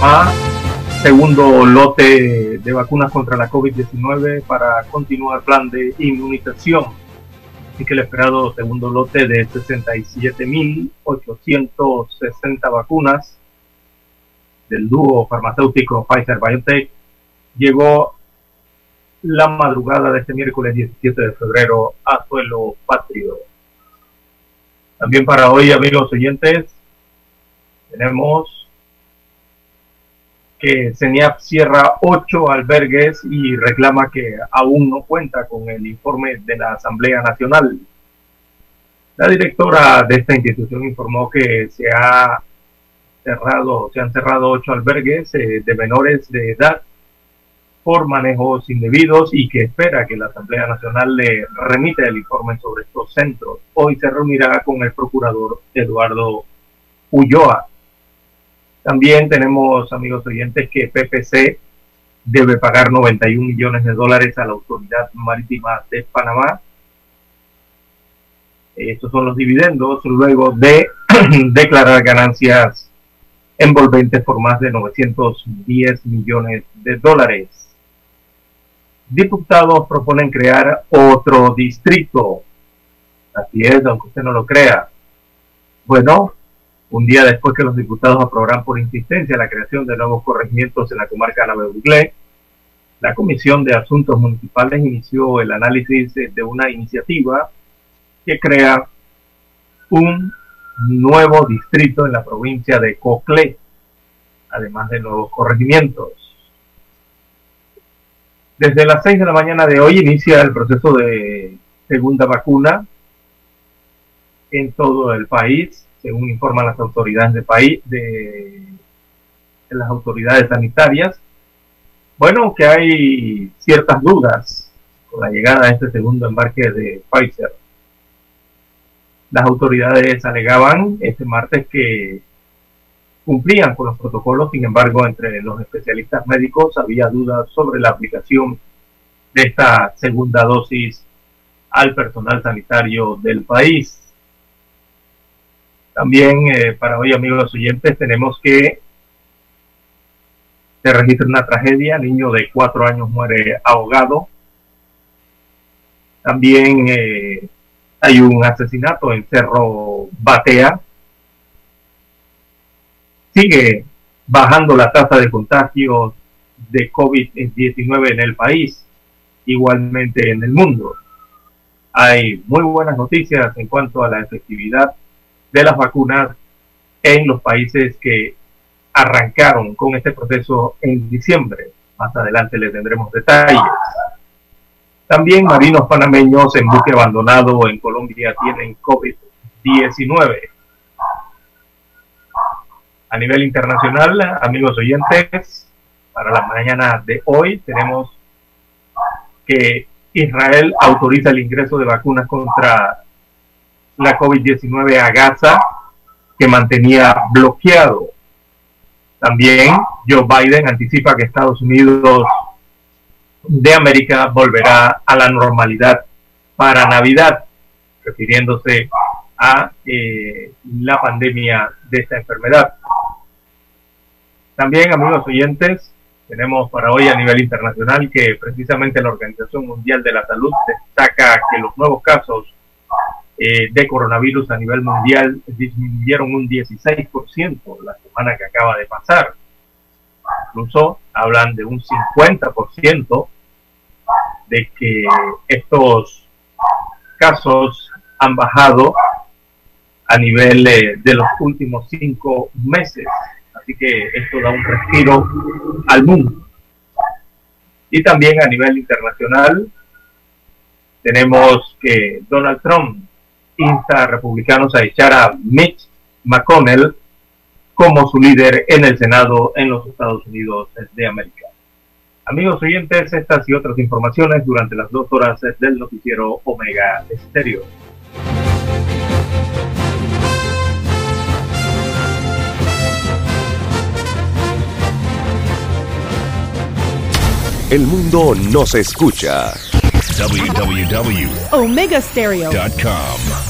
Panamá, segundo lote de vacunas contra la COVID-19 para continuar plan de inmunización. Así que el esperado segundo lote de 67.860 vacunas del dúo farmacéutico Pfizer-BioNTech llegó la madrugada de este miércoles 17 de febrero a suelo patrio. También para hoy, amigos oyentes, tenemos que CENIAP cierra ocho albergues y reclama que aún no cuenta con el informe de la Asamblea Nacional. La directora de esta institución informó que se ha cerrado, se han cerrado ocho albergues eh, de menores de edad por manejos indebidos y que espera que la Asamblea Nacional le remita el informe sobre estos centros. Hoy se reunirá con el procurador Eduardo Ulloa. También tenemos, amigos oyentes, que PPC debe pagar 91 millones de dólares a la Autoridad Marítima de Panamá. Estos son los dividendos luego de declarar ganancias envolventes por más de 910 millones de dólares. Diputados proponen crear otro distrito. Así es, aunque usted no lo crea. Bueno, un día después que los diputados aprobaran por insistencia la creación de nuevos corregimientos en la comarca de la Comisión de Asuntos Municipales inició el análisis de una iniciativa que crea un nuevo distrito en la provincia de Coclé, además de nuevos corregimientos. Desde las 6 de la mañana de hoy inicia el proceso de segunda vacuna en todo el país según informan las autoridades de país, de, las autoridades sanitarias. Bueno, que hay ciertas dudas con la llegada de este segundo embarque de Pfizer. Las autoridades alegaban este martes que cumplían con los protocolos, sin embargo, entre los especialistas médicos había dudas sobre la aplicación de esta segunda dosis al personal sanitario del país. También eh, para hoy, amigos oyentes, tenemos que se registra una tragedia, niño de cuatro años muere ahogado. También eh, hay un asesinato en Cerro Batea. Sigue bajando la tasa de contagios de COVID-19 en el país, igualmente en el mundo. Hay muy buenas noticias en cuanto a la efectividad de las vacunas en los países que arrancaron con este proceso en diciembre. Más adelante les tendremos detalles. También marinos panameños en buque abandonado en Colombia tienen COVID-19. A nivel internacional, amigos oyentes, para la mañana de hoy tenemos que Israel autoriza el ingreso de vacunas contra la COVID-19 a Gaza, que mantenía bloqueado. También Joe Biden anticipa que Estados Unidos de América volverá a la normalidad para Navidad, refiriéndose a eh, la pandemia de esta enfermedad. También, amigos oyentes, tenemos para hoy a nivel internacional que precisamente la Organización Mundial de la Salud destaca que los nuevos casos eh, de coronavirus a nivel mundial disminuyeron un 16% la semana que acaba de pasar. Incluso hablan de un 50% de que estos casos han bajado a nivel de los últimos cinco meses. Así que esto da un respiro al mundo. Y también a nivel internacional tenemos que Donald Trump insta a republicanos a echar a Mitch McConnell como su líder en el Senado en los Estados Unidos de América. Amigos oyentes, estas y otras informaciones durante las dos horas del noticiero Omega Estéreo. El mundo nos escucha www.omegastereo.com.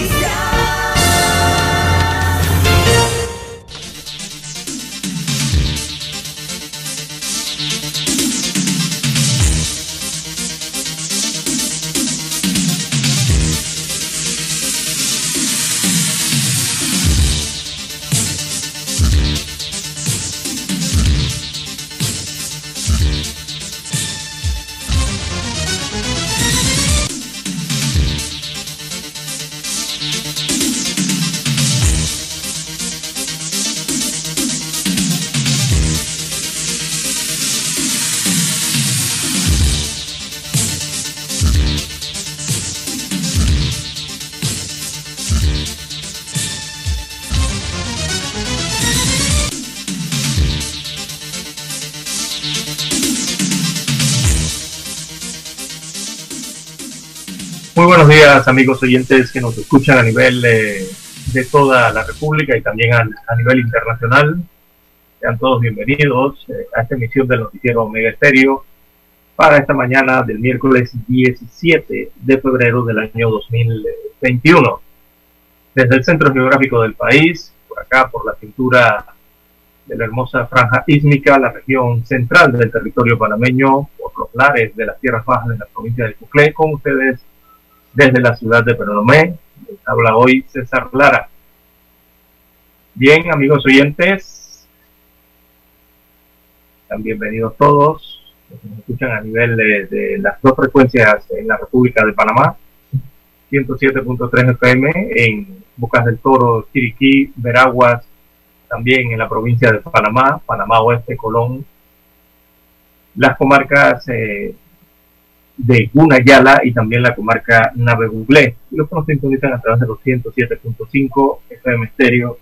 Amigos oyentes que nos escuchan a nivel eh, de toda la República y también a, nivel internacional. Sean todos bienvenidos eh, a esta emisión del noticiero Omega Estéreo para esta mañana del miércoles 17 de febrero del año 2021. Desde el centro geográfico del país, por acá, por la cintura de la hermosa franja ísmica, la región central del territorio panameño, por los lares de las tierras bajas de la provincia de Cuclé, con ustedes desde la ciudad de Peronomé. Habla hoy César Lara. Bien, amigos oyentes, están bienvenidos todos nos escuchan a nivel de, las dos frecuencias en la República de Panamá, 107.3 FM en Bocas del Toro, Chiriquí, Veraguas, también en la provincia de Panamá, Panamá Oeste, Colón, las comarcas eh, de Gunayala y también la comarca Navebuglé. Y los sintonizan a través de los 107.5 FM estéreo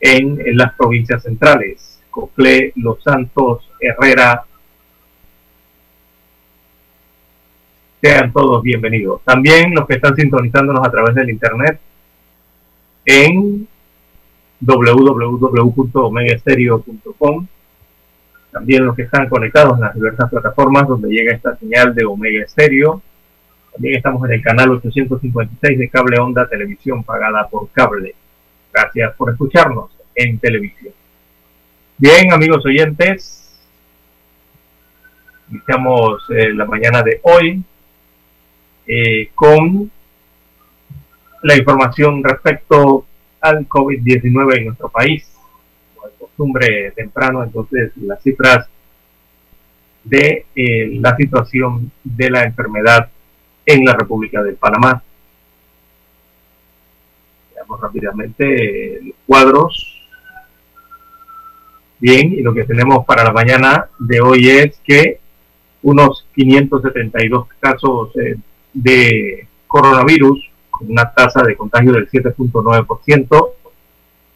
en, las provincias centrales, Coclé, Los Santos, Herrera. Sean todos bienvenidos. También los que están sintonizándonos a través del internet en www.omegaestereo.com también los que están conectados en las diversas plataformas donde llega esta señal de Omega Estéreo. También estamos en el canal 856 de Cable Onda Televisión pagada por cable. Gracias por escucharnos en televisión. Bien, amigos oyentes, iniciamos eh, la mañana de hoy eh, con la información respecto al COVID-19 en nuestro país costumbre temprano, entonces las cifras de eh, la situación de la enfermedad en la República de Panamá. Veamos rápidamente los cuadros. Bien, y lo que tenemos para la mañana de hoy es que unos 572 casos eh, de coronavirus con una tasa de contagio del 7.9%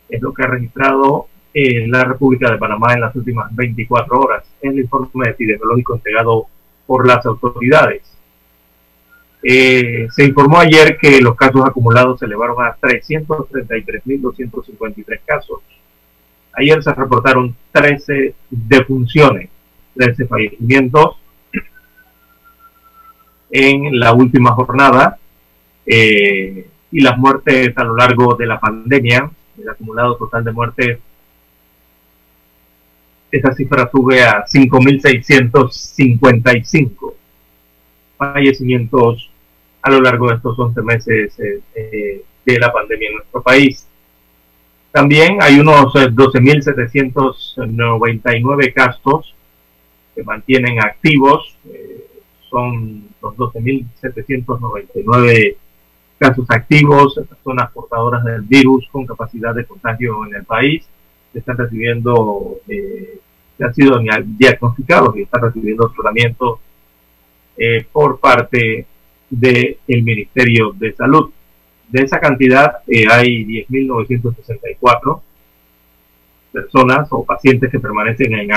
es lo que ha registrado en la República de Panamá en las últimas 24 horas, en el informe epidemiológico entregado por las autoridades. Eh, se informó ayer que los casos acumulados se elevaron a 333.253 casos. Ayer se reportaron 13 defunciones, 13 fallecimientos en la última jornada eh, y las muertes a lo largo de la pandemia, el acumulado total de muertes esa cifra sube a 5.655 fallecimientos a lo largo de estos 11 meses eh, eh, de la pandemia en nuestro país. También hay unos 12.799 eh, casos que mantienen activos. son los 12.799 casos activos, personas portadoras del virus con capacidad de contagio en el país. Están recibiendo que han sido diagnosticados y están recibiendo tratamiento eh, por parte del Ministerio de Salud. de esa cantidad eh, hay 10.964 personas o pacientes que permanecen en,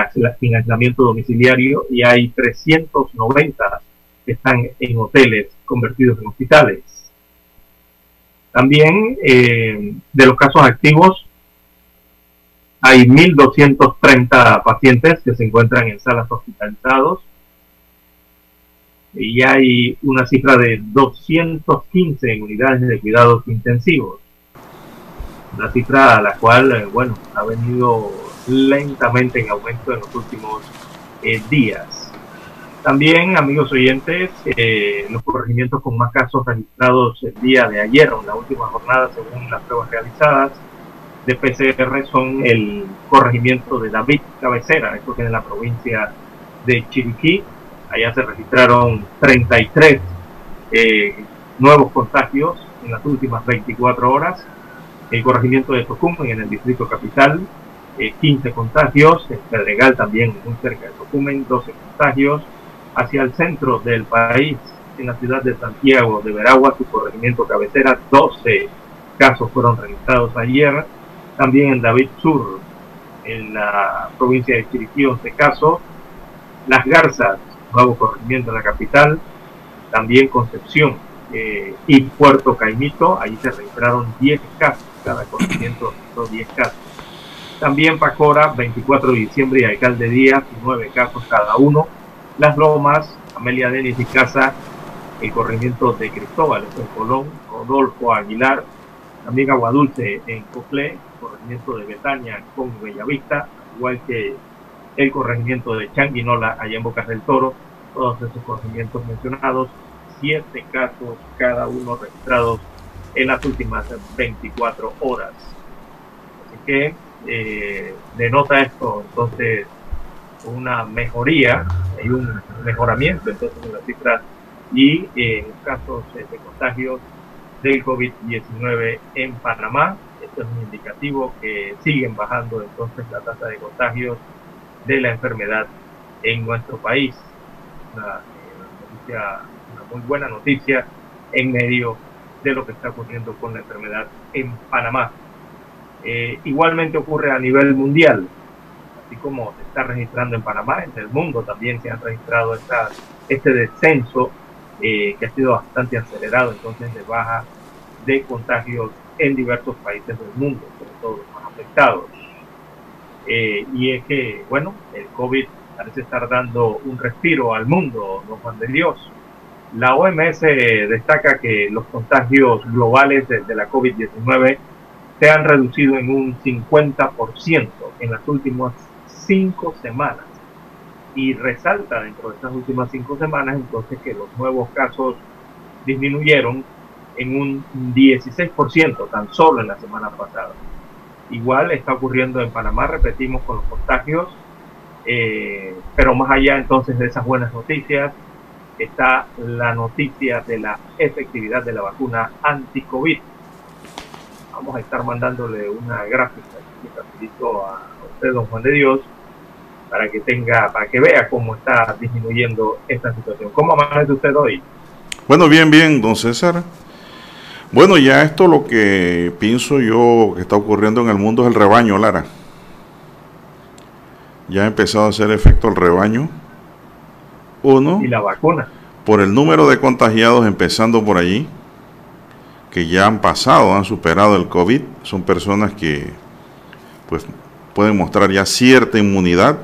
aislamiento domiciliario y hay 390 que están en hoteles convertidos en hospitales. También eh, de los casos activos hay 1.230 pacientes que se encuentran en salas hospitalizados y hay una cifra de 215 en unidades de cuidados intensivos. Una cifra a la cual, eh, bueno, ha venido lentamente en aumento en los últimos eh, días. También, amigos oyentes, eh, los corregimientos con más casos registrados el día de ayer, en la última jornada, según las pruebas realizadas de PCR, son el corregimiento de David Cabecera, esto que es en la provincia de Chiriquí, Allá se registraron 33 eh, nuevos contagios en las últimas 24 horas. El corregimiento de Tocumen en el distrito capital, 15 eh, contagios. En Pedregal también muy cerca de Tocumen, 12 contagios. Hacia el centro del país, en la ciudad de Santiago de Veragua, su corregimiento cabecera, 12 casos fueron registrados ayer. También en David Sur, en la provincia de Chiriquí, 11 casos. Las Garzas, nuevo corregimiento en la capital, también Concepción eh, y Puerto Caimito, ahí se registraron 10 casos, cada corregimiento registró 10 casos. También Pacora, 24 de diciembre y Alcalde Díaz, 9 casos cada uno. Las Lomas, Amelia Denis y Casa, el corregimiento de Cristóbal en Colón, Rodolfo Aguilar, también Aguadulce en Coclé, corregimiento de Betania con Bellavista, igual que el corregimiento de Changuinola, allá en Bocas del Toro, todos esos corregimientos mencionados, siete casos cada uno registrados en las últimas 24 horas. Así que eh, denota esto entonces una mejoría y un mejoramiento entonces en las cifras y en casos de contagios del COVID-19 en Panamá. Esto es un indicativo que siguen bajando entonces la tasa de contagios de la enfermedad en nuestro país. Una, noticia, una muy buena noticia en medio de lo que está ocurriendo con la enfermedad en Panamá. Eh, igualmente ocurre a nivel mundial, así como se está registrando en Panamá, en el mundo también se han registrado esta, este descenso eh, que ha sido bastante acelerado, entonces de baja de contagios en diversos países del mundo, sobre todo los más afectados. Eh, y es que, bueno, el COVID parece estar dando un respiro al mundo, don Juan de Dios. La OMS destaca que los contagios globales de, de la COVID-19 se han reducido en un 50% en las últimas cinco semanas. Y resalta dentro de estas últimas cinco semanas entonces que los nuevos casos disminuyeron en un 16% tan solo en la semana pasada. Igual está ocurriendo en Panamá, repetimos, con los contagios, eh, pero más allá entonces de esas buenas noticias, está la noticia de la efectividad de la vacuna anti-COVID. Vamos a estar mandándole una gráfica a usted, don Juan de Dios, para que tenga, para que vea cómo está disminuyendo esta situación. ¿Cómo amanece usted hoy? Bueno, bien, bien, don César. Bueno, ya esto lo que pienso yo que está ocurriendo en el mundo es el rebaño, Lara. Ya ha empezado a hacer efecto el rebaño. Uno. Y la vacuna. Por el número de contagiados empezando por allí, que ya han pasado, han superado el COVID. Son personas que pues pueden mostrar ya cierta inmunidad.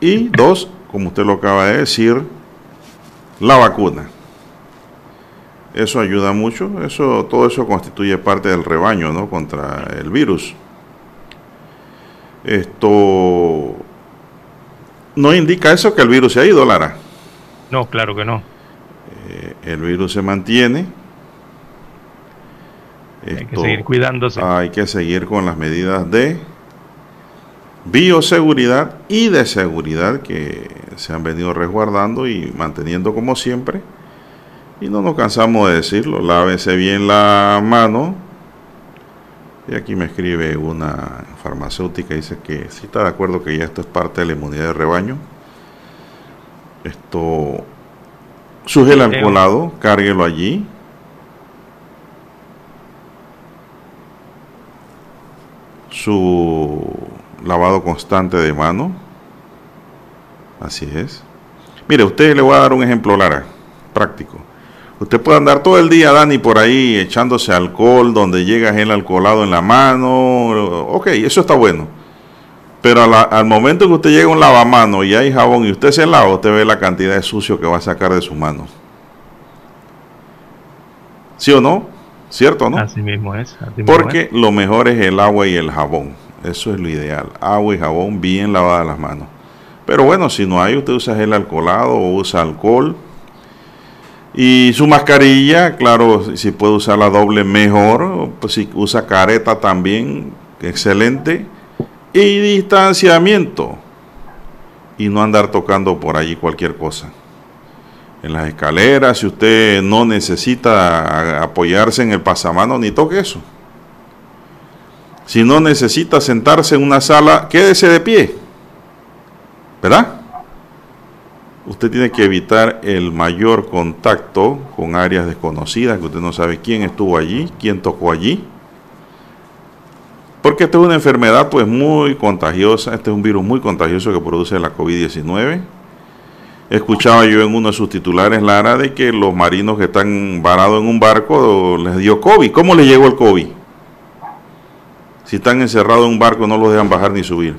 Y dos, como usted lo acaba de decir, la vacuna. Eso ayuda mucho, eso, todo eso constituye parte del rebaño, ¿no? Contra el virus. Esto no indica eso que el virus se ha ido, Lara. No, claro que no. Eh, el virus se mantiene. hay que seguir cuidándose. Hay que seguir con las medidas de bioseguridad y de seguridad que se han venido resguardando y manteniendo como siempre. Y no nos cansamos de decirlo, lávese bien la mano. Y aquí me escribe una farmacéutica, dice que si está de acuerdo que ya esto es parte de la inmunidad de rebaño. Esto, su gel alcoholado, cárguelo allí, su lavado constante de mano. Así es. Mire, usted le voy a dar un ejemplo, Lara, práctico. Usted puede andar todo el día, Dani, por ahí echándose alcohol, donde llega el alcoholado en la mano. Ok, eso está bueno. Pero al momento que usted llega a un lavamano y hay jabón y usted se lava, usted ve la cantidad de sucio que va a sacar de su mano. ¿Sí o no? ¿Cierto o no? Así mismo es. Porque lo mejor es el agua y el jabón. Eso es lo ideal. Agua y jabón bien lavadas las manos. Pero bueno, si no hay, usted usa gel alcoholado o usa alcohol y su mascarilla, claro, si puede usar la doble mejor, pues si usa careta también, excelente. Y distanciamiento. Y no andar tocando por allí cualquier cosa. En las escaleras, si usted no necesita apoyarse en el pasamano, ni toque eso. Si no necesita sentarse en una sala, quédese de pie. ¿Verdad? usted tiene que evitar el mayor contacto con áreas desconocidas, que usted no sabe quién estuvo allí, quién tocó allí. Porque esta es una enfermedad pues muy contagiosa, este es un virus muy contagioso que produce la COVID-19. Escuchaba yo en uno de sus titulares, Lara, de que los marinos que están varados en un barco les dio COVID. ¿Cómo les llegó el COVID? Si están encerrados en un barco no los dejan bajar ni subir.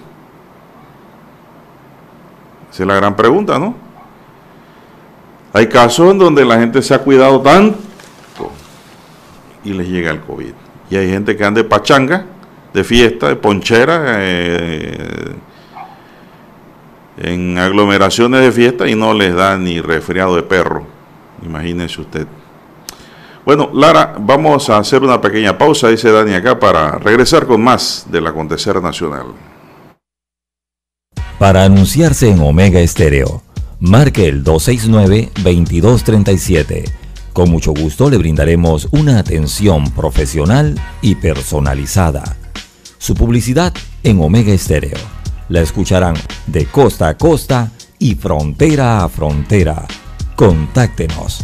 Esa es la gran pregunta, ¿no? Hay casos en donde la gente se ha cuidado tanto y les llega el COVID. Y hay gente que anda de pachanga, de fiesta, de ponchera, eh, en aglomeraciones de fiesta y no les da ni resfriado de perro. Imagínense usted. Bueno, Lara, vamos a hacer una pequeña pausa, dice Dani acá, para regresar con más del acontecer nacional. Para anunciarse en Omega Estéreo marque el 269-2237. Con mucho gusto le brindaremos una atención profesional y personalizada. Su publicidad en Omega Estéreo. La escucharán de costa a costa y frontera a frontera. Contáctenos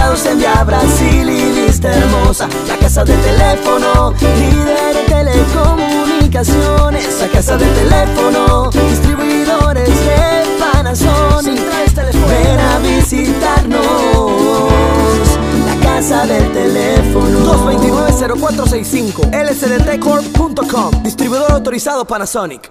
ubicados en Via Brasil y lista hermosa. La casa del teléfono, líder de telecomunicaciones. La casa del teléfono, distribuidores de Panasonic. Ven a visitarnos casa del teléfono 229-0465 lsdtcorp.com Distribuidor autorizado Panasonic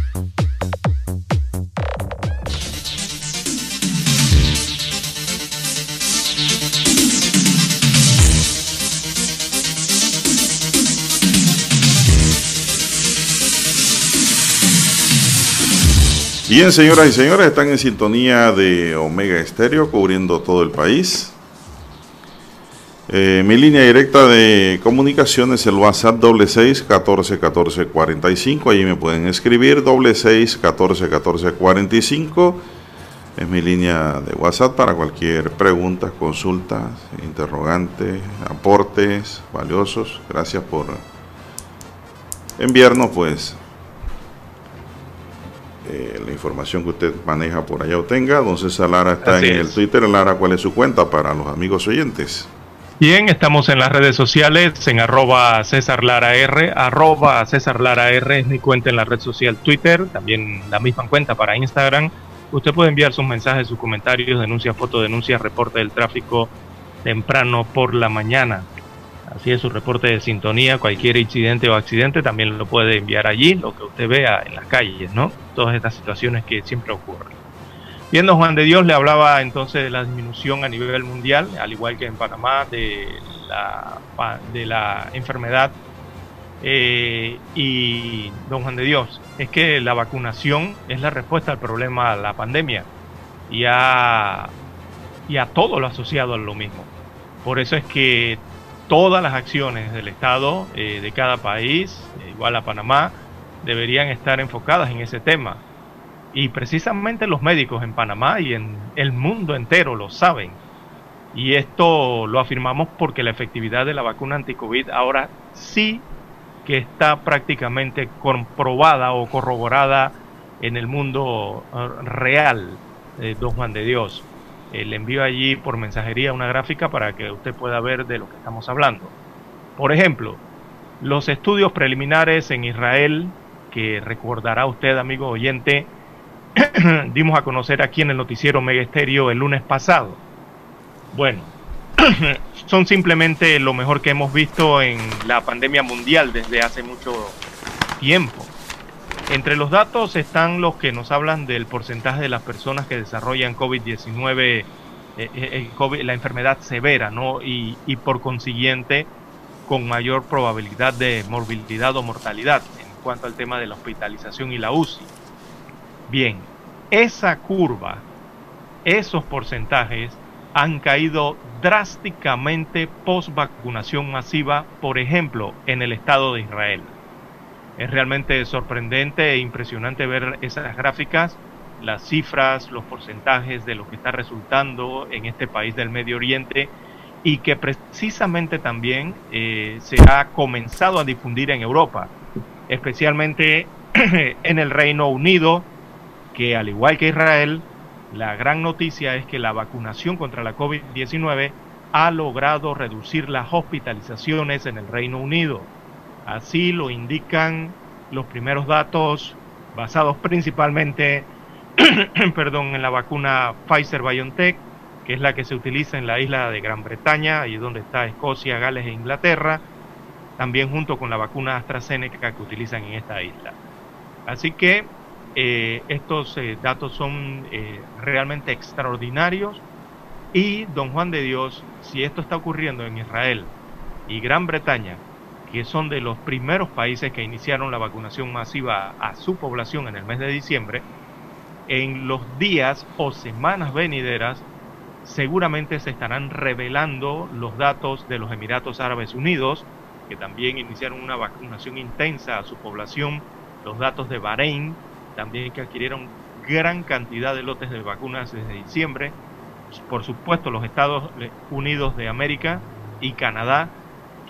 Bien, señoras y señores, están en sintonía de Omega Estéreo, cubriendo todo el país. Eh, mi línea directa de comunicación es el WhatsApp doble seis catorce catorce cuarenta y cinco. Allí me pueden escribir doble seis catorce catorce cuarenta y cinco. Es mi línea de WhatsApp para cualquier pregunta, consultas, interrogantes, aportes valiosos. Gracias por enviarnos, pues, eh, la información que usted maneja por allá o tenga. Don César Lara está en el Twitter. Lara, ¿cuál es su cuenta para los amigos oyentes? Bien, estamos en las redes sociales, en arroba César Lara R, arroba César Lara R es mi cuenta en la red social Twitter, también la misma cuenta para Instagram. Usted puede enviar sus mensajes, sus comentarios, denuncias, fotodenuncias, reporte del tráfico temprano por la mañana. Así es su reporte de sintonía, cualquier incidente o accidente también lo puede enviar allí, lo que usted vea en las calles, ¿no? Todas estas situaciones que siempre ocurren. Viendo Juan de Dios le hablaba entonces de la disminución a nivel mundial, al igual que en Panamá, de la, de la enfermedad Eh, y don Juan de Dios, es que la vacunación es la respuesta al problema de la pandemia y a, y a todo lo asociado a lo mismo. Por eso es que todas las acciones del Estado eh, de cada país, igual a Panamá, deberían estar enfocadas en ese tema. Y precisamente los médicos en Panamá y en el mundo entero lo saben. Y esto lo afirmamos porque la efectividad de la vacuna anti-COVID ahora sí que está prácticamente comprobada o corroborada en el mundo eh, real, de don Juan de Dios. Le envío allí por mensajería una gráfica para que usted pueda ver de lo que estamos hablando. Por ejemplo, los estudios preliminares en Israel, que recordará usted, amigo oyente, dimos a conocer aquí en el noticiero Mega el lunes pasado. Bueno, son simplemente lo mejor que hemos visto en la pandemia mundial desde hace mucho tiempo. Entre los datos están los que nos hablan del porcentaje de las personas que desarrollan COVID-19, eh, eh, eh, la enfermedad severa, ¿no? Y, y, por consiguiente, con mayor probabilidad de morbilidad o mortalidad en cuanto al tema de la hospitalización y la UCI. Bien, esa curva, esos porcentajes han caído drásticamente post vacunación masiva, por ejemplo, en el Estado de Israel. Es realmente sorprendente e impresionante ver esas gráficas, las cifras, los porcentajes de lo que está resultando en este país del Medio Oriente y que precisamente también eh, se ha comenzado a difundir en Europa, especialmente en el Reino Unido, que al igual que Israel, la gran noticia es que la vacunación contra la COVID-19 ha logrado reducir las hospitalizaciones en el Reino Unido. Así lo indican los primeros datos basados principalmente perdón, en la vacuna Pfizer BioNTech, que es la que se utiliza en la isla de Gran Bretaña, y donde está Escocia, Gales e Inglaterra, también junto con la vacuna AstraZeneca que utilizan en esta isla. Así que eh, estos eh, datos son eh, realmente extraordinarios y, don Juan de Dios, si esto está ocurriendo en Israel y Gran Bretaña, que son de los primeros países que iniciaron la vacunación masiva a su población en el mes de diciembre, en los días o semanas venideras seguramente se estarán revelando los datos de los Emiratos Árabes Unidos, que también iniciaron una vacunación intensa a su población, los datos de Bahrein, también que adquirieron gran cantidad de lotes de vacunas desde diciembre. Por supuesto, los Estados Unidos de América y Canadá,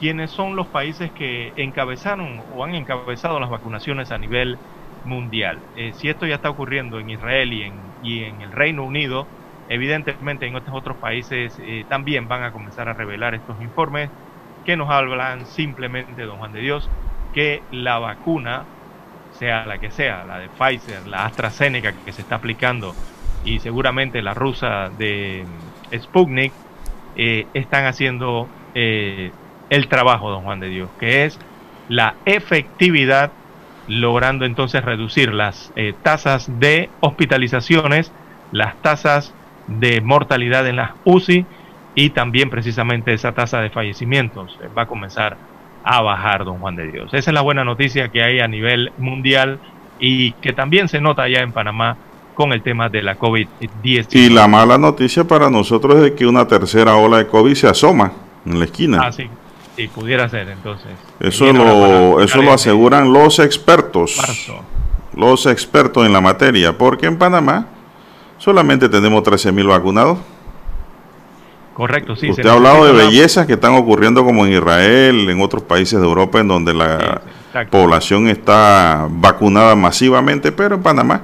quienes son los países que encabezaron o han encabezado las vacunaciones a nivel mundial. Eh, si esto ya está ocurriendo en Israel y en, y en el Reino Unido, evidentemente en estos otros países eh, también van a comenzar a revelar estos informes que nos hablan simplemente, don Juan de Dios, que la vacuna sea la que sea, la de Pfizer, la AstraZeneca que se está aplicando y seguramente la rusa de Sputnik, eh, están haciendo eh, el trabajo, don Juan de Dios, que es la efectividad, logrando entonces reducir las eh, tasas de hospitalizaciones, las tasas de mortalidad en las UCI y también precisamente esa tasa de fallecimientos va a comenzar a bajar, don Juan de Dios. Esa es la buena noticia que hay a nivel mundial y que también se nota allá en Panamá con el tema de la COVID-19. Y la mala noticia para nosotros es que una tercera ola de COVID se asoma en la esquina. Ah, sí, pudiera ser entonces. Eso lo, eso lo aseguran los expertos. Los expertos en la materia, porque en Panamá solamente tenemos 13 mil vacunados. Correcto, sí. Usted ha hablado de bellezas que están ocurriendo como en Israel, en otros países de Europa, en donde la población está vacunada masivamente, pero en Panamá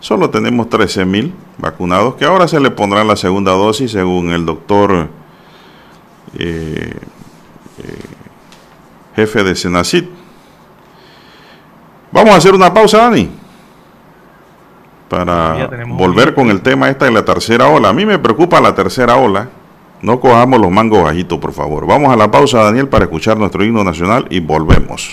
solo tenemos 13 mil vacunados, que ahora se le pondrán la segunda dosis según el doctor eh, jefe de Senacit. Vamos a hacer una pausa, Dani, para volver con el tema esta de la tercera ola. A mí me preocupa la tercera ola no cojamos los mangos bajitos, por favor. Vamos a la pausa, Daniel, para escuchar nuestro himno nacional y volvemos.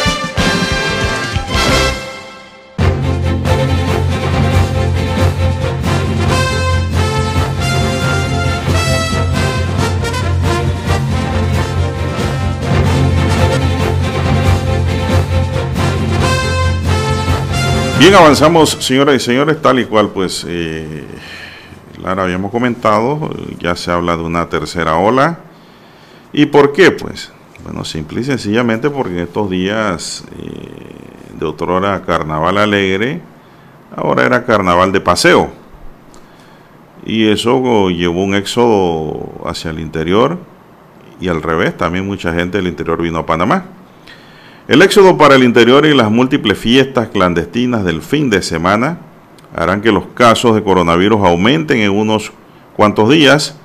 Bien, avanzamos, señoras y señores, tal y cual, pues, eh, Lara, habíamos comentado, ya se habla de una tercera ola. ¿Y por qué? Pues, bueno, simple y sencillamente porque en estos días eh, de otrora carnaval alegre, ahora era carnaval de paseo. Y eso llevó un éxodo hacia el interior y al revés, también mucha gente del interior vino a Panamá. El éxodo para el interior y las múltiples fiestas clandestinas del fin de semana harán que los casos de coronavirus aumenten en unos cuantos días,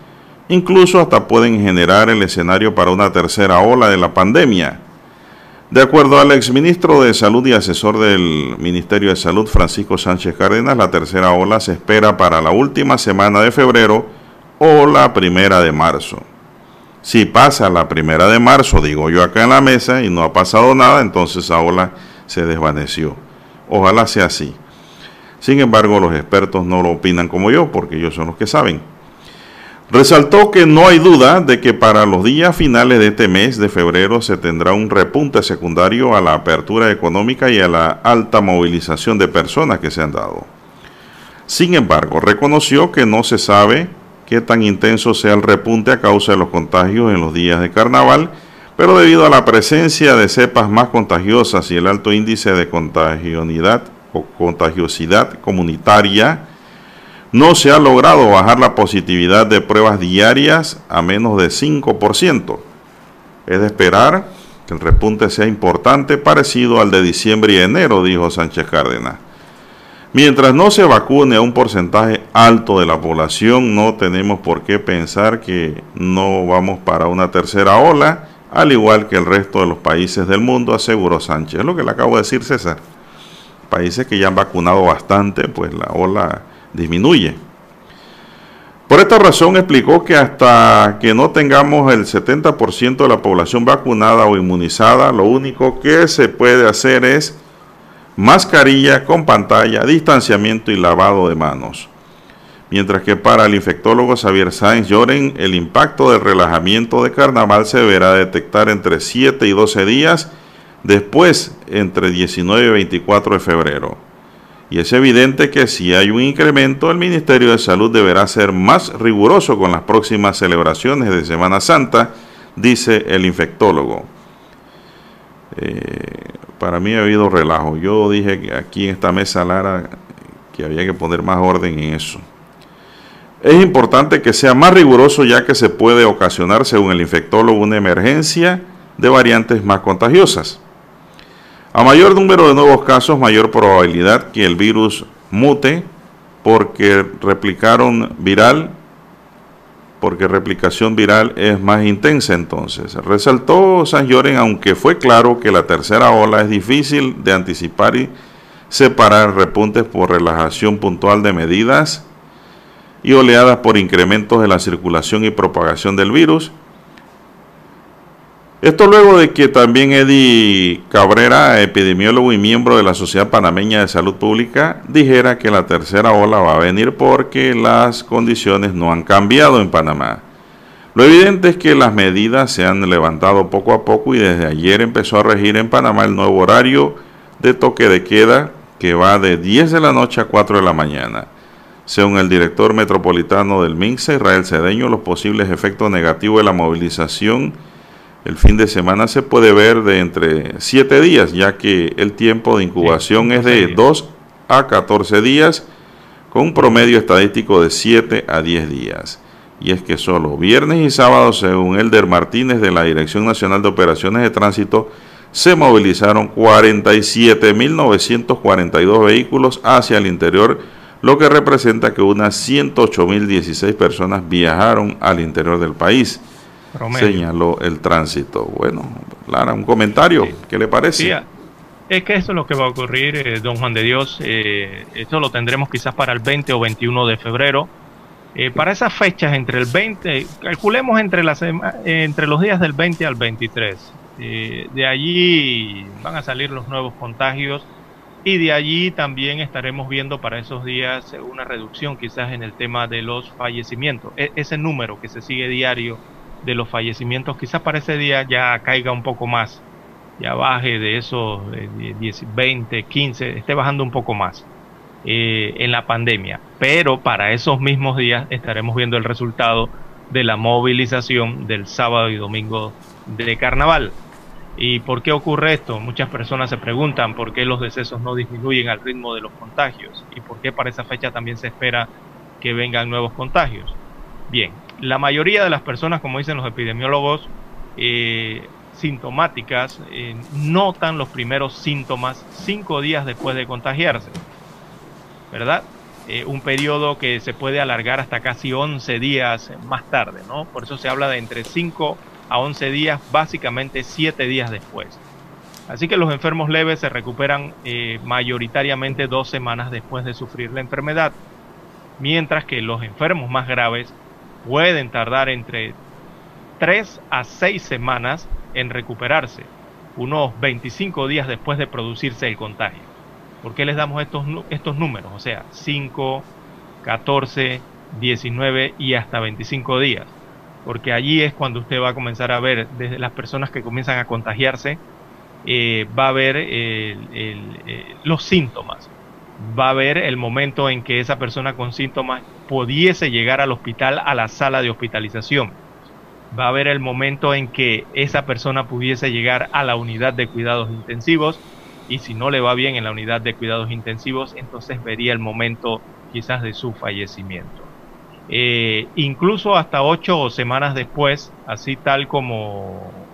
incluso hasta pueden generar el escenario para una tercera ola de la pandemia. De acuerdo al exministro de Salud y asesor del Ministerio de Salud, Francisco Sánchez Cárdenas, la tercera ola se espera para la última semana de febrero o la primera de marzo. Si pasa la primera de marzo, digo yo acá en la mesa, y no ha pasado nada, entonces esa ola se desvaneció. Ojalá sea así. Sin embargo, los expertos no lo opinan como yo, porque ellos son los que saben. Resaltó que no hay duda de que para los días finales de este mes de febrero se tendrá un repunte secundario a la apertura económica y a la alta movilización de personas que se han dado. Sin embargo, reconoció que no se sabe qué tan intenso sea el repunte a causa de los contagios en los días de carnaval, pero debido a la presencia de cepas más contagiosas y el alto índice de contagionidad o contagiosidad comunitaria, no se ha logrado bajar la positividad de pruebas diarias a menos de 5%. Es de esperar que el repunte sea importante, parecido al de diciembre y enero, dijo Sánchez Cárdenas. Mientras no se vacune a un porcentaje alto de la población, no tenemos por qué pensar que no vamos para una tercera ola, al igual que el resto de los países del mundo, aseguró Sánchez. Es lo que le acabo de decir César. Países que ya han vacunado bastante, pues la ola disminuye. Por esta razón explicó que hasta que no tengamos el 70% de la población vacunada o inmunizada, lo único que se puede hacer es mascarilla con pantalla, distanciamiento y lavado de manos. Mientras que para el infectólogo Xavier Sáenz Lloren, el impacto del relajamiento de carnaval se deberá detectar entre 7 y 12 días, después entre 19 y 24 de febrero. Y es evidente que si hay un incremento, el Ministerio de Salud deberá ser más riguroso con las próximas celebraciones de Semana Santa, dice el infectólogo. Eh, para mí ha habido relajo. Yo dije que aquí en esta mesa, Lara, que había que poner más orden en eso. Es importante que sea más riguroso ya que se puede ocasionar, según el infectólogo, una emergencia de variantes más contagiosas. A mayor número de nuevos casos, mayor probabilidad que el virus mute porque replicaron viral porque replicación viral es más intensa entonces. Resaltó San Lloren, aunque fue claro que la tercera ola es difícil de anticipar y separar repuntes por relajación puntual de medidas y oleadas por incrementos de la circulación y propagación del virus, esto luego de que también Eddie Cabrera, epidemiólogo y miembro de la Sociedad Panameña de Salud Pública, dijera que la tercera ola va a venir porque las condiciones no han cambiado en Panamá. Lo evidente es que las medidas se han levantado poco a poco y desde ayer empezó a regir en Panamá el nuevo horario de toque de queda que va de 10 de la noche a 4 de la mañana. Según el director metropolitano del MINSA, Israel Cedeño, los posibles efectos negativos de la movilización el fin de semana se puede ver de entre 7 días, ya que el tiempo de incubación es de 2 a 14 días, con un promedio estadístico de 7 a 10 días. Y es que solo viernes y sábado, según Elder Martínez de la Dirección Nacional de Operaciones de Tránsito, se movilizaron 47.942 vehículos hacia el interior, lo que representa que unas 108.016 personas viajaron al interior del país señaló el tránsito. Bueno, Lara, un comentario, ¿qué le parece? es que eso es lo que va a ocurrir, eh, don Juan de Dios. Eh, esto lo tendremos quizás para el 20 o 21 de febrero. Eh, para esas fechas, entre el 20, calculemos entre, las, entre los días del 20 al 23. de allí van a salir los nuevos contagios y de allí también estaremos viendo para esos días una reducción quizás en el tema de los fallecimientos. E, ese número que se sigue diario de los fallecimientos, quizás para ese día ya caiga un poco más, ya baje de esos 10, 20, 15, esté bajando un poco más eh, en la pandemia. Pero para esos mismos días estaremos viendo el resultado de la movilización del sábado y domingo de carnaval. ¿Y por qué ocurre esto? Muchas personas se preguntan por qué los decesos no disminuyen al ritmo de los contagios y por qué para esa fecha también se espera que vengan nuevos contagios. Bien, la mayoría de las personas, como dicen los epidemiólogos, eh, sintomáticas eh, notan los primeros síntomas cinco días después de contagiarse, ¿verdad? Eh, un periodo que se puede alargar hasta casi 11 días más tarde, ¿no? Por eso se habla de entre 5 a 11 días, básicamente 7 días después. Así que los enfermos leves se recuperan mayoritariamente dos semanas después de sufrir la enfermedad, mientras que los enfermos más graves pueden tardar entre 3 a 6 semanas en recuperarse, unos 25 días después de producirse el contagio. ¿Por qué les damos estos, estos números? O sea, 5, 14, 19 y hasta 25 días. Porque allí es cuando usted va a comenzar a ver, desde las personas que comienzan a contagiarse, eh, va a ver eh, los síntomas va a haber el momento en que esa persona con síntomas pudiese llegar al hospital, a la sala de hospitalización. Va a haber el momento en que esa persona pudiese llegar a la unidad de cuidados intensivos y si no le va bien en la unidad de cuidados intensivos, entonces vería el momento quizás de su fallecimiento. Eh, incluso hasta ocho semanas después, así tal como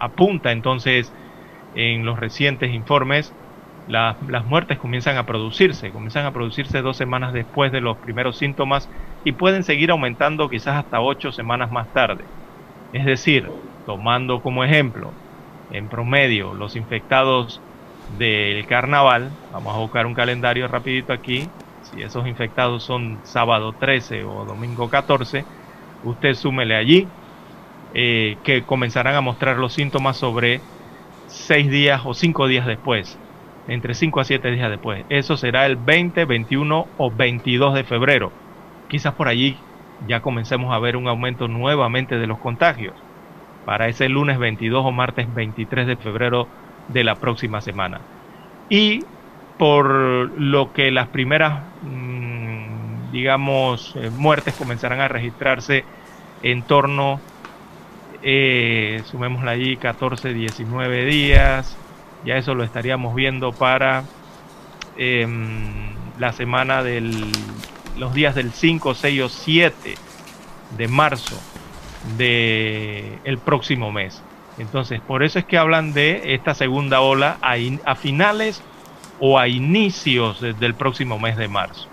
apunta entonces en los recientes informes, las muertes comienzan a producirse, comienzan a producirse dos semanas después de los primeros síntomas y pueden seguir aumentando quizás hasta ocho semanas más tarde. Es decir, tomando como ejemplo, en promedio, los infectados del carnaval, vamos a buscar un calendario rapidito aquí, si esos infectados son sábado 13 o domingo 14, usted súmele allí eh, que comenzarán a mostrar los síntomas sobre seis días o cinco días después entre 5 a 7 días después. Eso será el 20, 21 o 22 de febrero. Quizás por allí ya comencemos a ver un aumento nuevamente de los contagios para ese lunes 22 o martes 23 de febrero de la próxima semana. Y por lo que las primeras, mm, digamos, eh, muertes comenzarán a registrarse en torno, eh, sumémosla allí, 14, 19 días, ya eso lo estaríamos viendo para em, la semana del los días del 5, 6 o 7 de marzo del el próximo mes. Entonces, por eso es que hablan de esta segunda ola a, a finales o a inicios del próximo mes de marzo.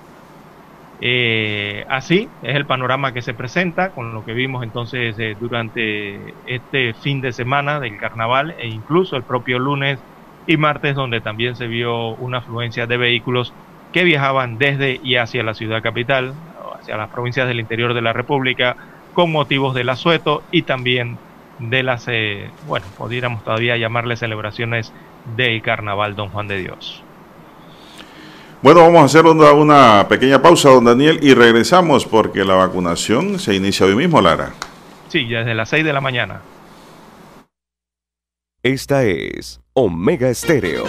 Eh, así es el panorama que se presenta con lo que vimos entonces eh, durante este fin de semana del carnaval e incluso el propio lunes y martes donde también se vio una afluencia de vehículos que viajaban desde y hacia la ciudad capital, hacia las provincias del interior de la República, con motivos del asueto y también de las, eh, bueno, pudiéramos todavía llamarle celebraciones del Carnaval Don Juan de Dios. Bueno, vamos a hacer una, una pequeña pausa, don Daniel, y regresamos porque la vacunación se inicia hoy mismo, Lara. Sí, desde las 6 de la mañana. Esta es Omega Estéreo.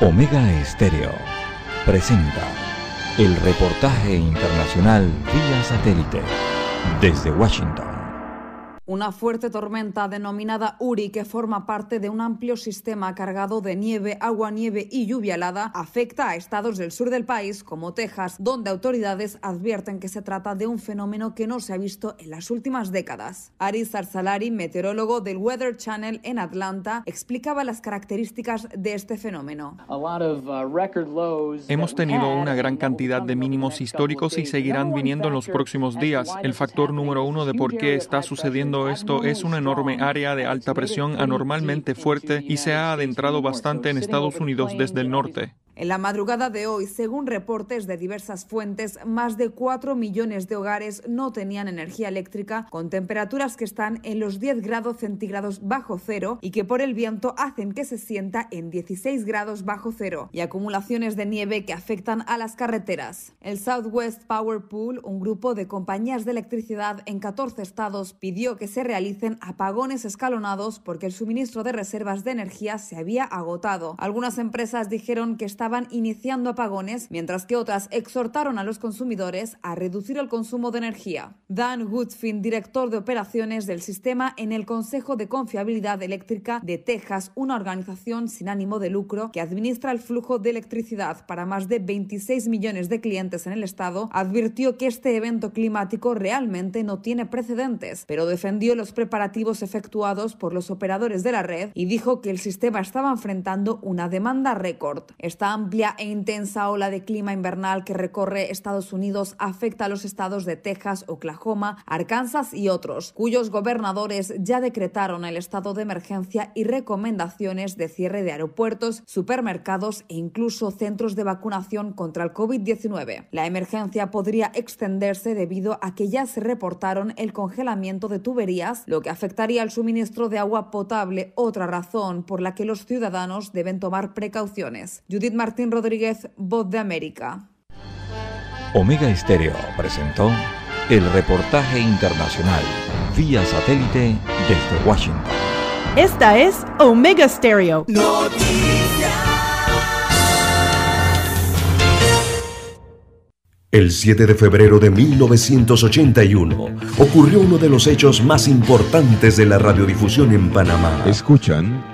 Omega Estéreo presenta el reportaje internacional vía satélite desde Washington. Una fuerte tormenta denominada Uri, que forma parte de un amplio sistema cargado de nieve, agua, nieve y lluvia helada, afecta a estados del sur del país, como Texas, donde autoridades advierten que se trata de un fenómeno que no se ha visto en las últimas décadas. Ari Sarsalari, meteorólogo del Weather Channel en Atlanta, explicaba las características de este fenómeno. Uh, Hemos tenido una gran cantidad de mínimos históricos y seguirán viniendo en los próximos días. El factor número uno de por qué está sucediendo esto es una enorme área de alta presión anormalmente fuerte y se ha adentrado bastante en Estados Unidos desde el norte. En la madrugada de hoy, según reportes de diversas fuentes, más de 4 millones de hogares no tenían energía eléctrica con temperaturas que están en los 10 grados centígrados bajo cero y que por el viento hacen que se sienta en 16 grados bajo cero y acumulaciones de nieve que afectan a las carreteras. El Southwest Power Pool, un grupo de compañías de electricidad en 14 estados, pidió que se realicen apagones escalonados porque el suministro de reservas de energía se había agotado. Algunas empresas dijeron que esta estaban iniciando apagones, mientras que otras exhortaron a los consumidores a reducir el consumo de energía. Dan Woodfin, director de operaciones del sistema en el Consejo de Confiabilidad Eléctrica de Texas, una organización sin ánimo de lucro que administra el flujo de electricidad para más de 26 millones de clientes en el estado, advirtió que este evento climático realmente no tiene precedentes, pero defendió los preparativos efectuados por los operadores de la red y dijo que el sistema estaba enfrentando una demanda récord. Esta amplia e intensa ola de clima invernal que recorre Estados Unidos afecta a los estados de Texas, Oklahoma, Arkansas y otros, cuyos gobernadores ya decretaron el estado de emergencia y recomendaciones de cierre de aeropuertos, supermercados e incluso centros de vacunación contra el COVID-19. La emergencia podría extenderse debido a que ya se reportaron el congelamiento de tuberías, lo que afectaría al suministro de agua potable, otra razón por la que los ciudadanos deben tomar precauciones. Judith Martín Rodríguez, Voz de América. Omega Estéreo presentó el reportaje internacional vía satélite desde Washington. Esta es Omega Stereo. El 7 de febrero de 1981 ocurrió uno de los hechos más importantes de la radiodifusión en Panamá. Escuchan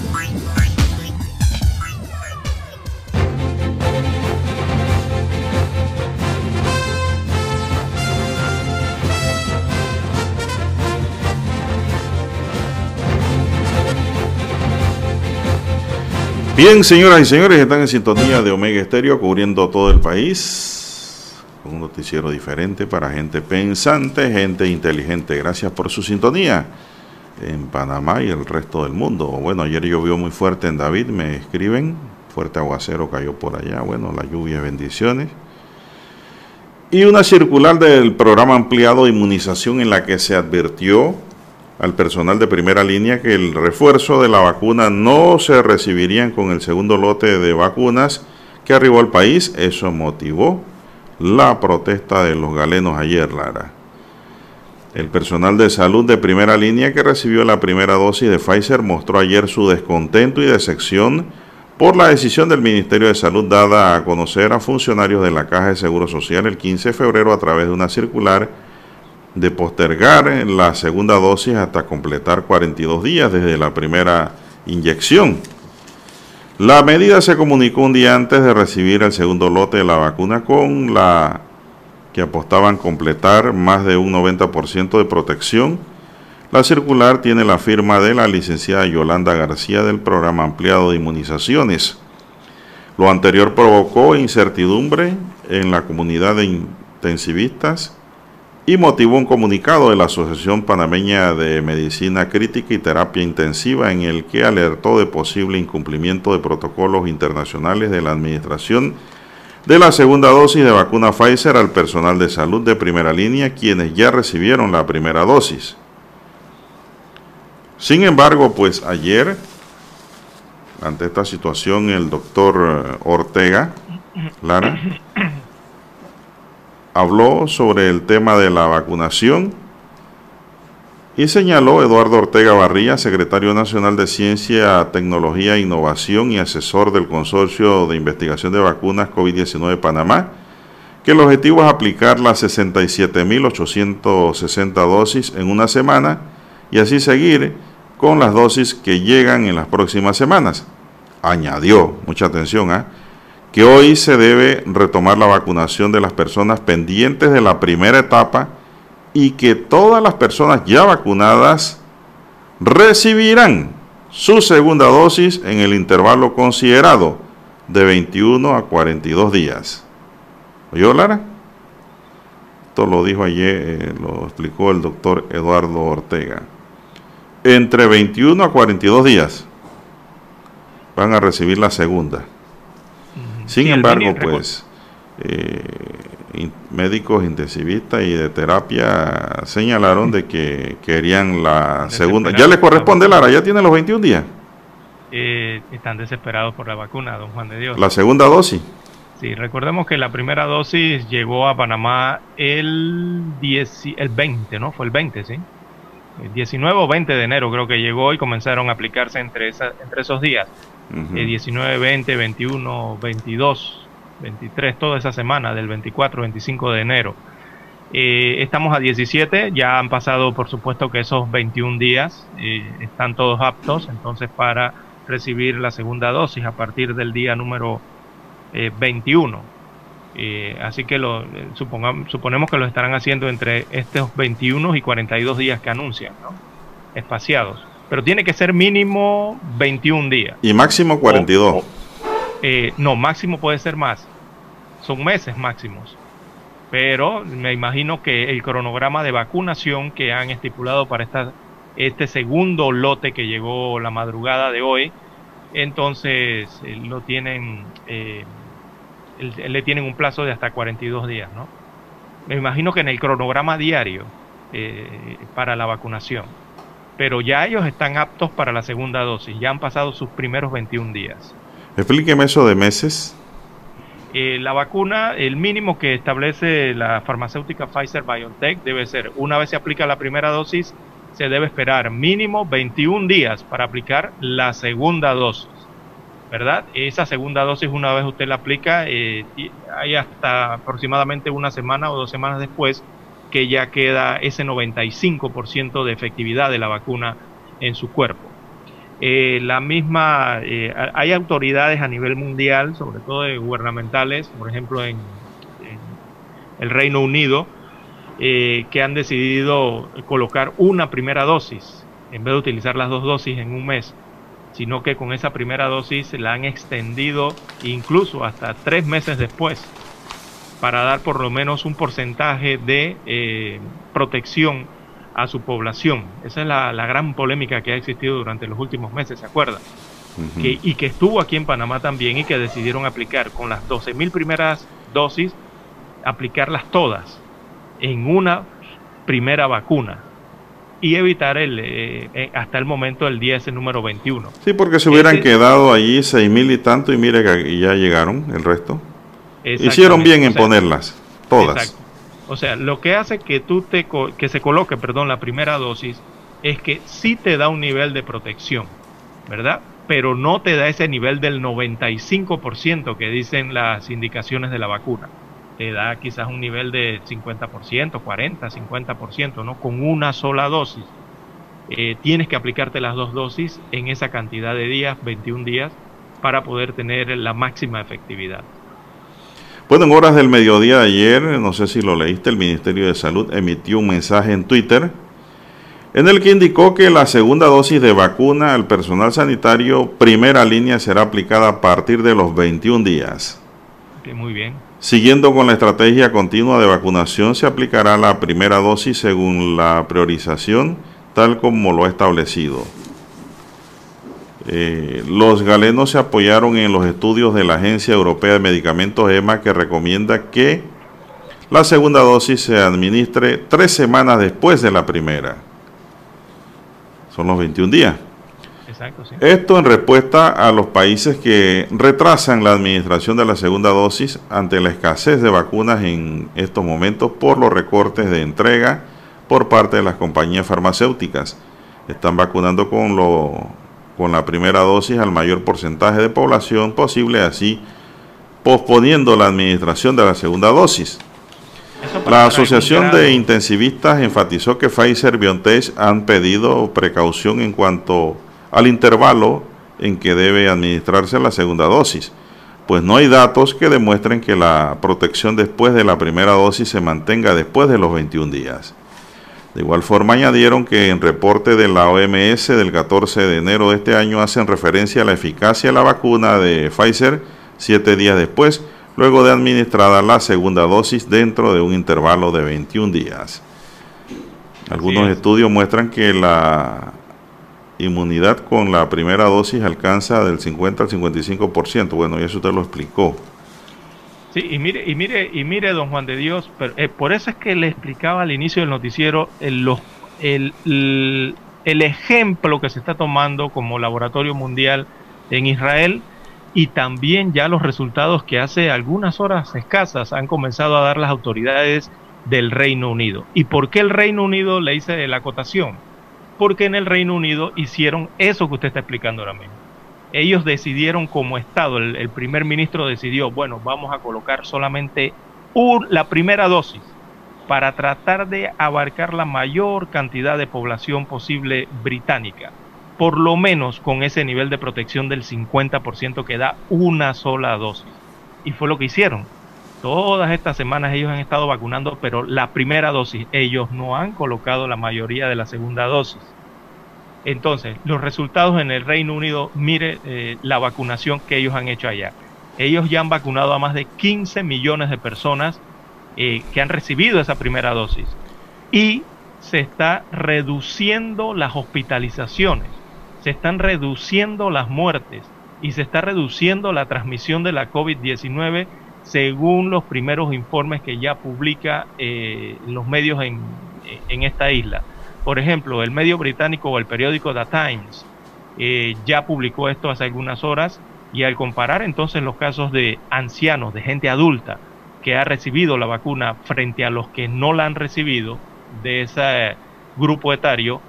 Bien, señoras y señores, están en sintonía de Omega Estéreo cubriendo todo el país. Un noticiero diferente para gente pensante, gente inteligente. Gracias por su sintonía en Panamá y el resto del mundo. Bueno, ayer llovió muy fuerte en David, me escriben. Fuerte aguacero cayó por allá. Bueno, la lluvia, bendiciones. Y una circular del programa ampliado de inmunización en la que se advirtió al personal de primera línea que el refuerzo de la vacuna no se recibirían con el segundo lote de vacunas que arribó al país. Eso motivó la protesta de los galenos ayer, Lara. El personal de salud de primera línea que recibió la primera dosis de Pfizer mostró ayer su descontento y decepción por la decisión del Ministerio de Salud dada a conocer a funcionarios de la Caja de Seguro Social el 15 de febrero a través de una circular de postergar la segunda dosis hasta completar 42 días desde la primera inyección. La medida se comunicó un día antes de recibir el segundo lote de la vacuna con la que apostaban completar más de un 90% de protección. La circular tiene la firma de la licenciada Yolanda García del programa ampliado de inmunizaciones. Lo anterior provocó incertidumbre en la comunidad de intensivistas y motivó un comunicado de la Asociación Panameña de Medicina Crítica y Terapia Intensiva en el que alertó de posible incumplimiento de protocolos internacionales de la Administración de la segunda dosis de vacuna Pfizer al personal de salud de primera línea quienes ya recibieron la primera dosis. Sin embargo, pues ayer ante esta situación el doctor eh, Ortega, Lara, habló sobre el tema de la vacunación y señaló Eduardo Ortega Barría, secretario nacional de Ciencia, Tecnología Innovación y asesor del Consorcio de Investigación de Vacunas COVID-19 Panamá, que el objetivo es aplicar las 67.860 dosis en una semana y así seguir con las dosis que llegan en las próximas semanas. Añadió, mucha atención, ¿ah? Que hoy se debe retomar la vacunación de las personas pendientes de la primera etapa y que todas las personas ya vacunadas recibirán su segunda dosis en el intervalo considerado de 21 a 42 días. ¿Oyó, Lara? Esto lo dijo ayer, eh, lo explicó el doctor Eduardo Ortega. Entre 21 a 42 días van a recibir la segunda. Sin embargo, pues, eh, médicos intensivistas y de terapia señalaron de que querían la segunda. ¿Ya le corresponde, Lara? ¿Ya tiene los 21 días? Eh, están desesperados por la vacuna, don Juan de Dios. ¿La segunda dosis? Sí, recordemos que la primera dosis llegó a Panamá el, 10, el 20, ¿no? Fue el 20, ¿sí? El 19 o 20 de enero creo que llegó y comenzaron a aplicarse entre, entre esos días. El 19, 20, 21, 22, 23, toda esa semana, del 24, 25 de enero. Eh, estamos a 17, ya han pasado por supuesto que esos 21 días eh, están todos aptos, entonces para recibir la segunda dosis a partir del día número 21. Eh, así que lo, eh, suponemos que lo estarán haciendo entre estos 21 y 42 días que anuncian, espaciados. Pero tiene que ser mínimo 21 días. Y máximo 42. no, máximo puede ser más. Son meses máximos. Pero me imagino que el cronograma de vacunación que han estipulado para esta, este segundo lote que llegó la madrugada de hoy, entonces lo tienen le tienen un plazo de hasta 42 días, ¿no? Me imagino que en el cronograma diario eh, para la vacunación. Pero ya ellos están aptos para la segunda dosis, ya han pasado sus primeros 21 días. Explíqueme eso de meses. Eh, la vacuna, el mínimo que establece la farmacéutica Pfizer BioNTech debe ser, una vez se aplica la primera dosis, se debe esperar mínimo 21 días para aplicar la segunda dosis. ¿verdad? Esa segunda dosis, una vez usted la aplica, eh, hay hasta aproximadamente una semana o dos semanas después que ya queda ese 95% de efectividad de la vacuna en su cuerpo. Eh, la misma, eh, hay autoridades a nivel mundial, sobre todo gubernamentales, por ejemplo en, el Reino Unido, que han decidido colocar una primera dosis en vez de utilizar las dos dosis en un mes sino que con esa primera dosis la han extendido incluso hasta tres meses después para dar por lo menos un porcentaje de eh, protección a su población. Esa es la, gran polémica que ha existido durante los últimos meses, ¿se acuerdan? y que estuvo aquí en Panamá también y que decidieron aplicar con las 12.000 primeras dosis, aplicarlas todas en una primera vacuna y evitar el eh, eh, hasta el momento el 10 número 21. Sí, porque se hubieran quedado allí seis mil y tanto y mire que ya llegaron el resto. Hicieron bien en ponerlas, todas. O sea, lo que hace que tú te que se coloque, perdón, la primera dosis es que sí te da un nivel de protección, ¿verdad? Pero no te da ese nivel del 95% que dicen las indicaciones de la vacuna te da quizás un nivel de 50%, 40, 50%, ¿no? Con una sola dosis. Eh, tienes que aplicarte las dos dosis en esa cantidad de días, 21 días, para poder tener la máxima efectividad. Bueno, en horas del mediodía de ayer, no sé si lo leíste, el Ministerio de Salud emitió un mensaje en Twitter en el que indicó que la segunda dosis de vacuna al personal sanitario primera línea será aplicada a partir de los 21 días. muy bien. Siguiendo con la estrategia continua de vacunación, se aplicará la primera dosis según la priorización, tal como lo ha establecido. Eh, los galenos se apoyaron en los estudios de la Agencia Europea de Medicamentos EMA que recomienda que la segunda dosis se administre tres semanas después de la primera. Son los 21 días. Esto en respuesta a los países que retrasan la administración de la segunda dosis ante la escasez de vacunas en estos momentos por los recortes de entrega por parte de las compañías farmacéuticas. Están vacunando con, lo, con la primera dosis al mayor porcentaje de población posible, así posponiendo la administración de la segunda dosis. La Asociación de Intensivistas enfatizó que Pfizer y BioNTech han pedido precaución en cuanto al intervalo en que debe administrarse la segunda dosis, pues no hay datos que demuestren que la protección después de la primera dosis se mantenga después de los 21 días. De igual forma añadieron que en reporte de la OMS del 14 de enero de este año hacen referencia a la eficacia de la vacuna de Pfizer siete días después, luego de administrada la segunda dosis dentro de un intervalo de 21 días. Algunos estudios muestran que la inmunidad con la primera dosis alcanza del 50 al 55%. Bueno, y eso usted lo explicó. Sí, y mire, y mire, y mire, don Juan de Dios, pero, eh, por eso es que le explicaba al inicio del noticiero el, los, el, el ejemplo que se está tomando como laboratorio mundial en Israel y también ya los resultados que hace algunas horas escasas han comenzado a dar las autoridades del Reino Unido. ¿Y por qué el Reino Unido le hice la acotación? Porque en el Reino Unido hicieron eso que usted está explicando ahora mismo. Ellos decidieron como Estado, el, primer ministro decidió, bueno, vamos a colocar solamente la primera dosis para tratar de abarcar la mayor cantidad de población posible británica por lo menos con ese nivel de protección del 50% que da una sola dosis. Y fue lo que hicieron. Todas estas semanas ellos han estado vacunando, pero la primera dosis, ellos no han colocado la mayoría de la segunda dosis. Entonces, los resultados en el Reino Unido, mire eh, la vacunación que ellos han hecho allá. Ellos ya han vacunado a más de 15 millones de personas eh, que han recibido esa primera dosis. Y se está reduciendo las hospitalizaciones se están reduciendo las muertes y se está reduciendo la transmisión de la COVID-19 según los primeros informes que ya publica eh, los medios en, en, esta isla. Por ejemplo, el medio británico o el periódico The Times eh, ya publicó esto hace algunas horas y al comparar entonces los casos de ancianos, de gente adulta que ha recibido la vacuna frente a los que no la han recibido de ese grupo etario,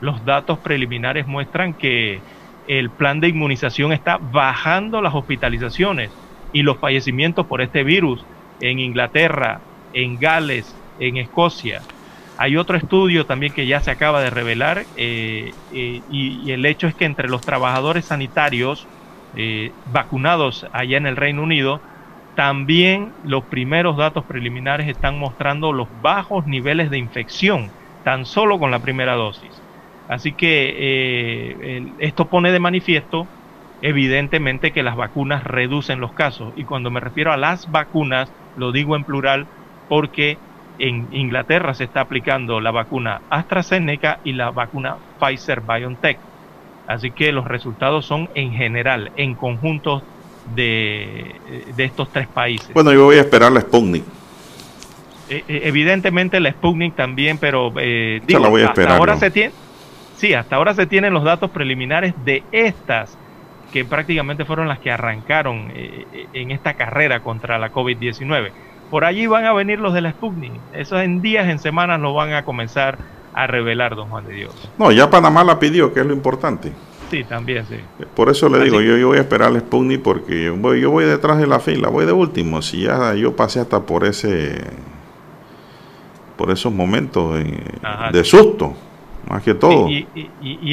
los datos preliminares muestran que el plan de inmunización está bajando las hospitalizaciones y los fallecimientos por este virus en Inglaterra, en Gales, en Escocia. Hay otro estudio también que ya se acaba de revelar eh, eh, y, el hecho es que entre los trabajadores sanitarios eh, vacunados allá en el Reino Unido, también los primeros datos preliminares están mostrando los bajos niveles de infección, tan solo con la primera dosis. Así que esto pone de manifiesto evidentemente que las vacunas reducen los casos. Y cuando me refiero a las vacunas, lo digo en plural porque en Inglaterra se está aplicando la vacuna AstraZeneca y la vacuna Pfizer BioNTech. Así que los resultados son en general, en conjunto de, estos tres países. Bueno, yo voy a esperar la Sputnik. Eh, eh, evidentemente la Sputnik también, pero digo, la voy a esperar, ahora se tiene Sí, hasta ahora se tienen los datos preliminares de estas, que prácticamente fueron las que arrancaron eh, eh, en esta carrera contra la COVID-19. Por allí van a venir los de la Sputnik. Eso en días, en semanas lo van a comenzar a revelar, don Juan de Dios. No, ya Panamá la pidió, que es lo importante. Sí, también, sí. Por eso le digo, yo, yo, voy a esperar la Sputnik porque yo voy, yo voy detrás de la fila, voy de último. Si ya yo pasé hasta por ese por esos momentos eh, de susto más que todo. Y,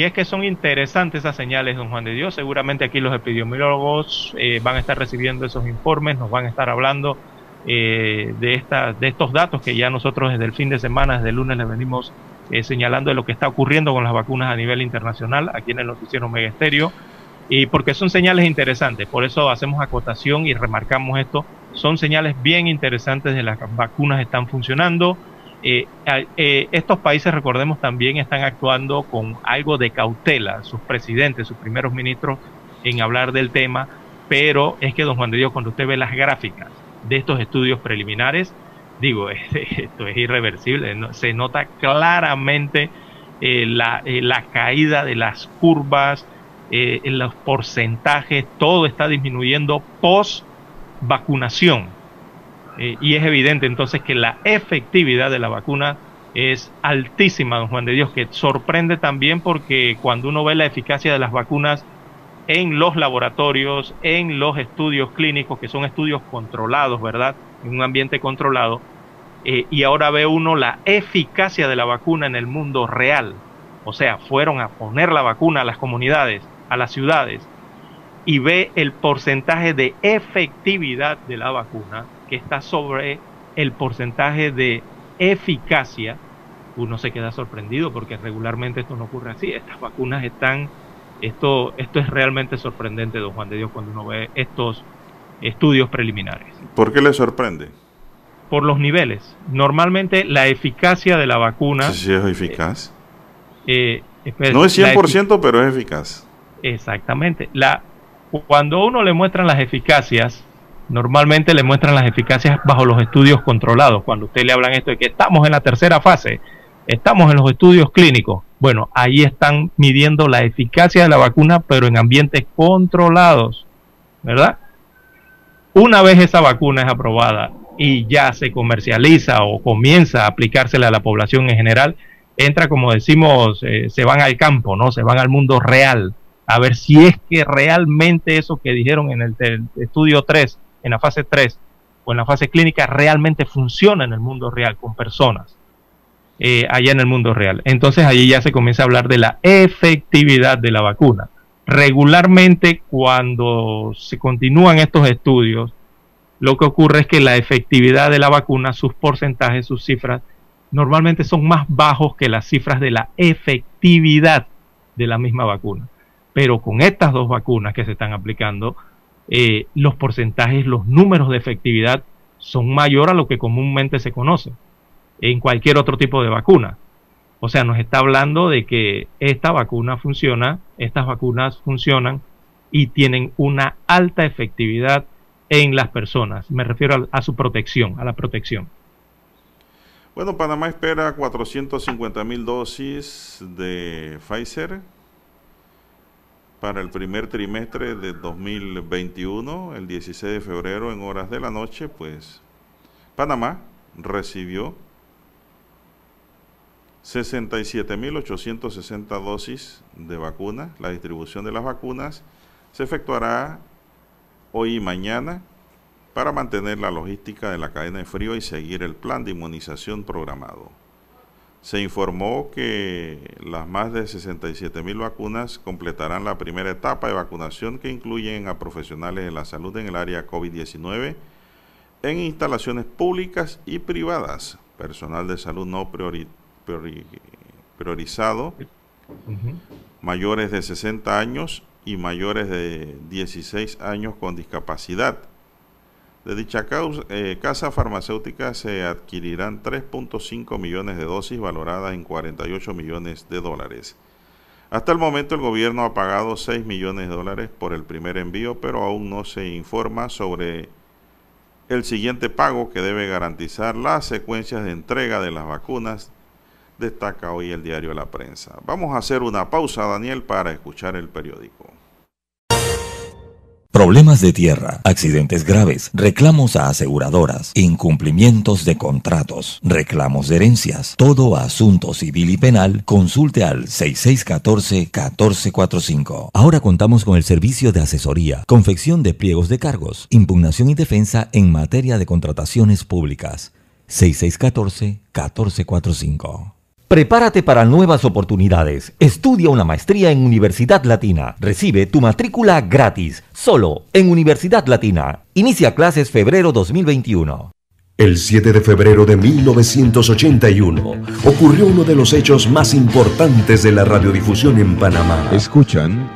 es que son interesantes esas señales, don Juan de Dios. Seguramente aquí los epidemiólogos eh, van a estar recibiendo esos informes, nos van a estar hablando eh, de, esta, de estos datos que ya nosotros desde el fin de semana, desde el lunes, les venimos eh, señalando de lo que está ocurriendo con las vacunas a nivel internacional, aquí en el noticiero Megesterio, y porque son señales interesantes, por eso hacemos acotación y remarcamos esto, son señales bien interesantes de las vacunas están funcionando, eh, eh, estos países, recordemos, también están actuando con algo de cautela, sus presidentes, sus primeros ministros, en hablar del tema, pero es que, don Juan de Dios, cuando usted ve las gráficas de estos estudios preliminares, digo, esto es irreversible, se nota claramente eh, la, la, caída de las curvas eh, en los porcentajes, todo está disminuyendo post vacunación. Eh, y es evidente entonces que la efectividad de la vacuna es altísima, don Juan de Dios, que sorprende también porque cuando uno ve la eficacia de las vacunas en los laboratorios, en los estudios clínicos, que son estudios controlados, ¿verdad? En un ambiente controlado, eh, y ahora ve uno la eficacia de la vacuna en el mundo real. O sea, fueron a poner la vacuna a las comunidades, a las ciudades, y ve el porcentaje de efectividad de la vacuna que está sobre el porcentaje de eficacia, uno se queda sorprendido porque regularmente esto no ocurre así. Estas vacunas están, esto, esto es realmente sorprendente, don Juan de Dios, cuando uno ve estos estudios preliminares. ¿Por qué le sorprende? Por los niveles. Normalmente la eficacia de la vacuna... Sí, es eficaz. Eh, eh, no es 100%, pero es eficaz. Exactamente. La, cuando uno le muestran las eficacias, normalmente le muestran las eficacias bajo los estudios controlados. Cuando usted le hablan esto de que estamos en la tercera fase, estamos en los estudios clínicos. Bueno, ahí están midiendo la eficacia de la vacuna, pero en ambientes controlados, ¿verdad? Una vez esa vacuna es aprobada y ya se comercializa o comienza a aplicársela a la población en general, entra, como decimos, eh, se van al campo, ¿no? Se van al mundo real a ver si es que realmente eso que dijeron en el, estudio 3, en la fase 3 o en la fase clínica, realmente funciona en el mundo real con personas. Eh, allá en el mundo real. Entonces allí ya se comienza a hablar de la efectividad de la vacuna. Regularmente cuando se continúan estos estudios, lo que ocurre es que la efectividad de la vacuna, sus porcentajes, sus cifras, normalmente son más bajos que las cifras de la efectividad de la misma vacuna. Pero con estas dos vacunas que se están aplicando, eh, los porcentajes, los números de efectividad son mayor a lo que comúnmente se conoce en cualquier otro tipo de vacuna. O sea, nos está hablando de que esta vacuna funciona, estas vacunas funcionan y tienen una alta efectividad en las personas. Me refiero a, su protección, a la protección. Bueno, Panamá espera 450 mil dosis de Pfizer para el primer trimestre de 2021, el 16 de febrero en horas de la noche, pues Panamá recibió 67.860 dosis de vacunas. La distribución de las vacunas se efectuará hoy y mañana para mantener la logística de la cadena de frío y seguir el plan de inmunización programado se informó que las más de 67 mil vacunas completarán la primera etapa de vacunación que incluyen a profesionales de la salud en el área COVID-19 en instalaciones públicas y privadas, personal de salud no priorizado, mayores de 60 años y mayores de 16 años con discapacidad. De dicha eh, casa farmacéutica se adquirirán 3.5 millones de dosis valoradas en 48 millones de dólares. Hasta el momento el gobierno ha pagado 6 millones de dólares por el primer envío, pero aún no se informa sobre el siguiente pago que debe garantizar las secuencias de entrega de las vacunas, destaca hoy el diario La Prensa. Vamos a hacer una pausa, Daniel, para escuchar el periódico. Problemas de tierra, accidentes graves, reclamos a aseguradoras, incumplimientos de contratos, reclamos de herencias, todo asunto civil y penal, consulte al 6614-1445. Ahora contamos con el servicio de asesoría, confección de pliegos de cargos, impugnación y defensa en materia de contrataciones públicas. 6614-1445. Prepárate para nuevas oportunidades. Estudia una maestría en Universidad Latina. Recibe tu matrícula gratis, solo en Universidad Latina. Inicia clases febrero 2021. El 7 de febrero de 1981 ocurrió uno de los hechos más importantes de la radiodifusión en Panamá. Escuchan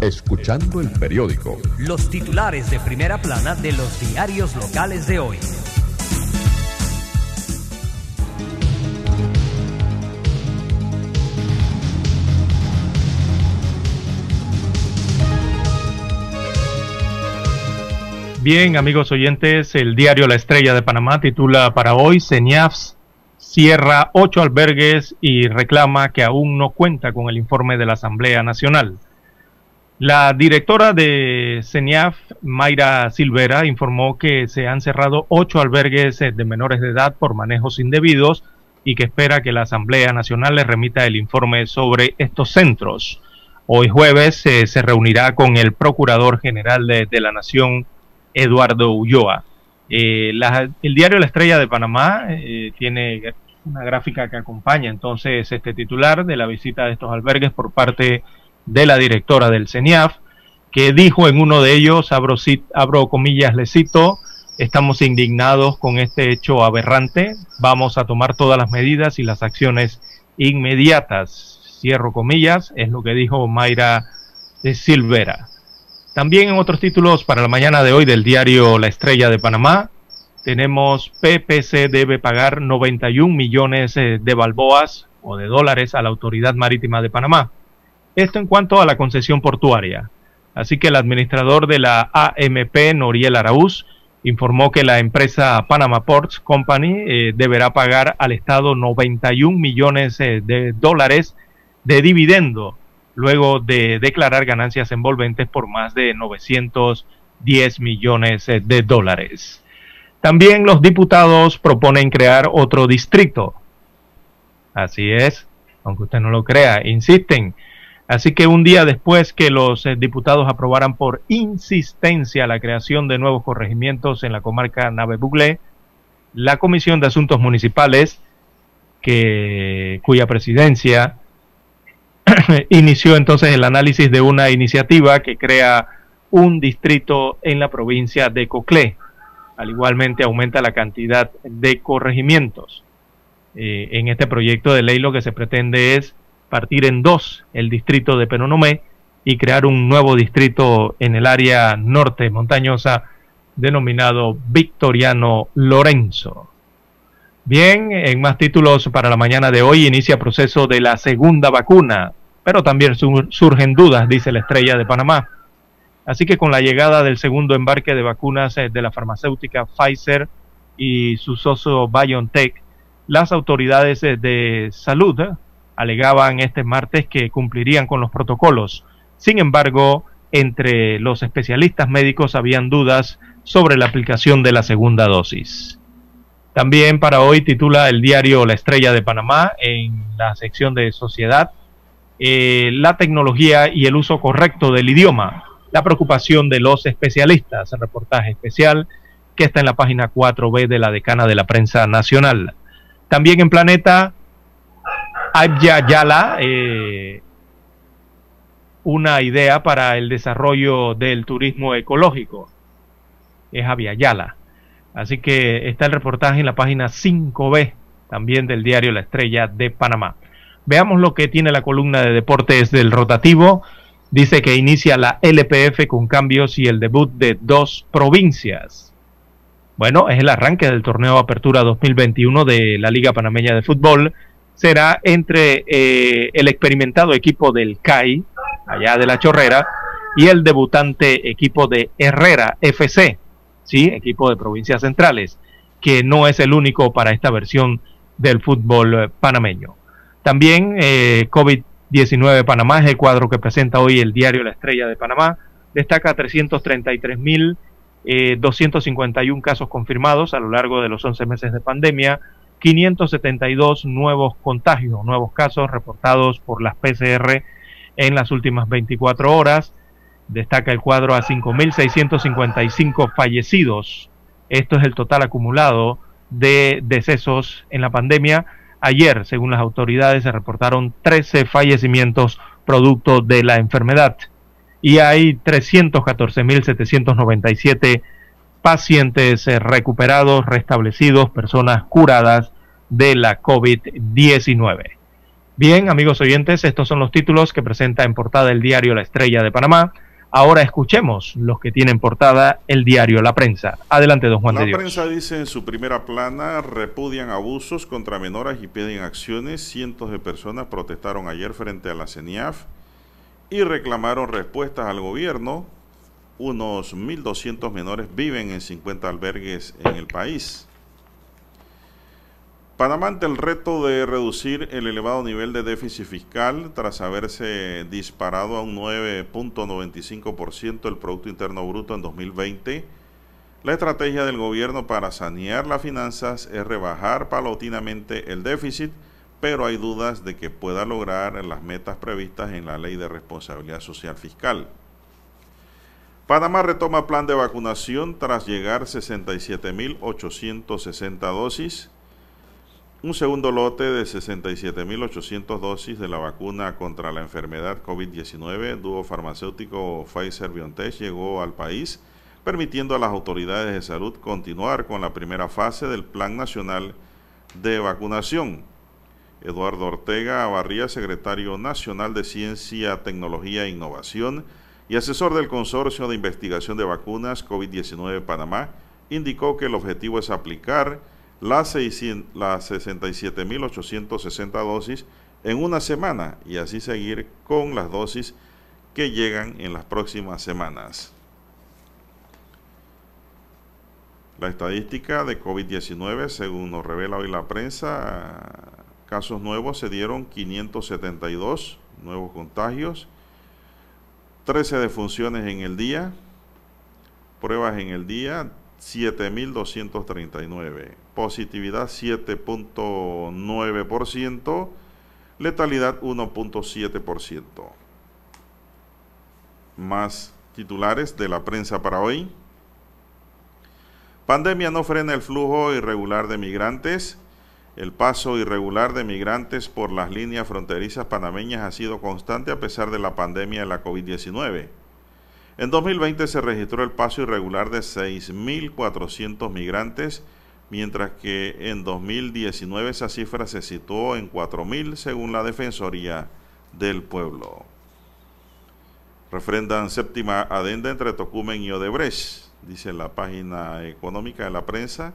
escuchando el periódico. Los titulares de primera plana de los diarios locales de hoy. Bien, amigos oyentes, el diario La Estrella de Panamá titula para hoy CENIAFS cierra ocho albergues y reclama que aún no cuenta con el informe de la Asamblea Nacional. La directora de CENIAF, Mayra Silvera, informó que se han cerrado ocho albergues de menores de edad por manejos indebidos y que espera que la Asamblea Nacional le remita el informe sobre estos centros. Hoy jueves eh, se reunirá con el Procurador General de, la Nación, Eduardo Ulloa. Eh, el diario La Estrella de Panamá eh, tiene una gráfica que acompaña entonces este titular de la visita de estos albergues por parte de de la directora del CENIAF, que dijo en uno de ellos, abro, abro comillas, le cito, estamos indignados con este hecho aberrante, vamos a tomar todas las medidas y las acciones inmediatas, cierro comillas, es lo que dijo Mayra de Silvera. También en otros títulos para la mañana de hoy del diario La Estrella de Panamá, tenemos PPC debe pagar 91 millones eh, de balboas o de dólares a la Autoridad Marítima de Panamá. Esto en cuanto a la concesión portuaria. Así que el administrador de la AMP, Noriel Araúz, informó que la empresa Panama Ports Company eh, deberá pagar al Estado 91 millones eh, de dólares de dividendo luego de declarar ganancias envolventes por más de 910 millones eh, de dólares. También los diputados proponen crear otro distrito. Así es, aunque usted no lo crea, insisten Así que un día después que los eh, diputados aprobaran por insistencia la creación de nuevos corregimientos en la comarca Nave la Comisión de Asuntos Municipales, cuya presidencia inició entonces el análisis de una iniciativa que crea un distrito en la provincia de Coclé. Al igualmente aumenta la cantidad de corregimientos. Eh, en este proyecto de ley lo que se pretende es partir en dos el distrito de Penonomé y crear un nuevo distrito en el área norte montañosa denominado Victoriano Lorenzo. Bien, en más títulos para la mañana de hoy inicia proceso de la segunda vacuna, pero también surgen dudas, dice la estrella de Panamá. Así que con la llegada del segundo embarque de vacunas eh, de la farmacéutica Pfizer y su socio BioNTech, las autoridades eh, de salud alegaban este martes que cumplirían con los protocolos. Sin embargo, entre los especialistas médicos habían dudas sobre la aplicación de la segunda dosis. También para hoy titula el diario La Estrella de Panamá en la sección de sociedad eh, la tecnología y el uso correcto del idioma, la preocupación de los especialistas, reportaje especial que está en la página 4B de la decana de la prensa nacional. También en Planeta, Abya Yala, eh, una idea para el desarrollo del turismo ecológico. Es Abya Yala. Así que está el reportaje en la página 5B también del diario La Estrella de Panamá. Veamos lo que tiene la columna de deportes del rotativo. Dice que inicia la LPF con cambios y el debut de dos provincias. Bueno, es el arranque del torneo Apertura 2021 de la Liga Panameña de Fútbol será entre eh, el experimentado equipo del CAI, allá de la Chorrera, y el debutante equipo de Herrera FC, ¿sí? equipo de provincias centrales, que no es el único para esta versión del fútbol eh, panameño. También eh, COVID-19 Panamá es el cuadro que presenta hoy el diario La Estrella de Panamá. Destaca 333.251 casos confirmados a lo largo de los 11 meses de pandemia, 572 nuevos contagios, nuevos casos reportados por las PCR en las últimas 24 horas. Destaca el cuadro a 5.655 fallecidos. Esto es el total acumulado de decesos en la pandemia. Ayer, según las autoridades, se reportaron 13 fallecimientos producto de la enfermedad y hay 314.797 pacientes recuperados, restablecidos, personas curadas de la COVID-19. Bien, amigos oyentes, estos son los títulos que presenta en portada el diario La Estrella de Panamá. Ahora escuchemos los que tienen portada el diario La Prensa. Adelante, don Juan La de Dios. La prensa dice en su primera plana, repudian abusos contra menores y piden acciones. Cientos de personas protestaron ayer frente a la CENIAF y reclamaron respuestas al gobierno. Unos 1.200 menores viven en 50 albergues en el país. Panamá ante el reto de reducir el elevado nivel de déficit fiscal tras haberse disparado a un 9.95% del Producto Interno Bruto en 2020. La estrategia del gobierno para sanear las finanzas es rebajar paulatinamente el déficit, pero hay dudas de que pueda lograr las metas previstas en la Ley de Responsabilidad Social Fiscal. Panamá retoma plan de vacunación tras llegar 67.860 dosis. Un segundo lote de 67.800 dosis de la vacuna contra la enfermedad COVID-19 dúo farmacéutico Pfizer-BioNTech llegó al país, permitiendo a las autoridades de salud continuar con la primera fase del Plan Nacional de Vacunación. Eduardo Ortega Abarría, secretario nacional de Ciencia, Tecnología e Innovación y asesor del Consorcio de Investigación de Vacunas COVID-19 Panamá, indicó que el objetivo es aplicar las, las 67.860 dosis en una semana y así seguir con las dosis que llegan en las próximas semanas. La estadística de COVID-19, según nos revela hoy la prensa, casos nuevos se dieron 572 nuevos contagios, 13 defunciones en el día, pruebas en el día 7.239, positividad 7.9%, letalidad 1.7%. Más titulares de la prensa para hoy. Pandemia no frena el flujo irregular de migrantes. El paso irregular de migrantes por las líneas fronterizas panameñas ha sido constante a pesar de la pandemia de la COVID-19. En 2020 se registró el paso irregular de 6.400 migrantes, mientras que en 2019 esa cifra se situó en 4.000 según la Defensoría del Pueblo. Refrendan séptima adenda entre Tocumen y Odebrecht, dice la página económica de la prensa.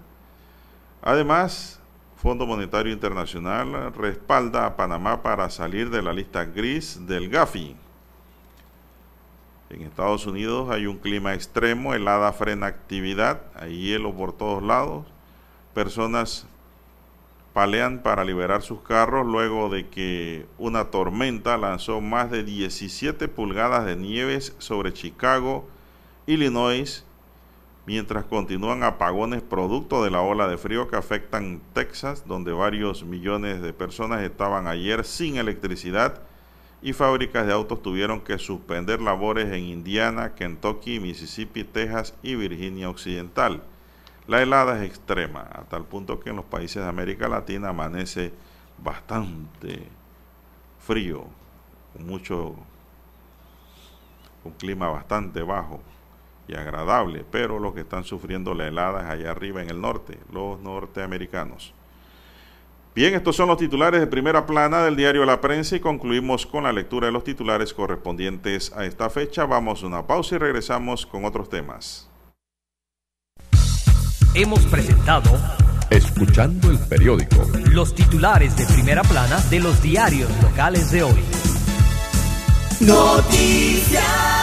Además, Fondo Monetario Internacional respalda a Panamá para salir de la lista gris del GAFI. En Estados Unidos hay un clima extremo, helada frena actividad, hay hielo por todos lados. Personas palean para liberar sus carros luego de que una tormenta lanzó más de 17 pulgadas de nieves sobre Chicago, Illinois, mientras continúan apagones producto de la ola de frío que afectan Texas, donde varios millones de personas estaban ayer sin electricidad y fábricas de autos tuvieron que suspender labores en Indiana, Kentucky, Mississippi, Texas y Virginia Occidental. La helada es extrema, a tal punto que en los países de América Latina amanece bastante frío, con mucho un clima bastante bajo y agradable, pero los que están sufriendo la helada es allá arriba en el norte, los norteamericanos. Bien, estos son los titulares de primera plana del diario La Prensa y concluimos con la lectura de los titulares correspondientes a esta fecha. Vamos a una pausa y regresamos con otros temas. Hemos presentado Escuchando el periódico. Los titulares de primera plana de los diarios locales de hoy. Noticias.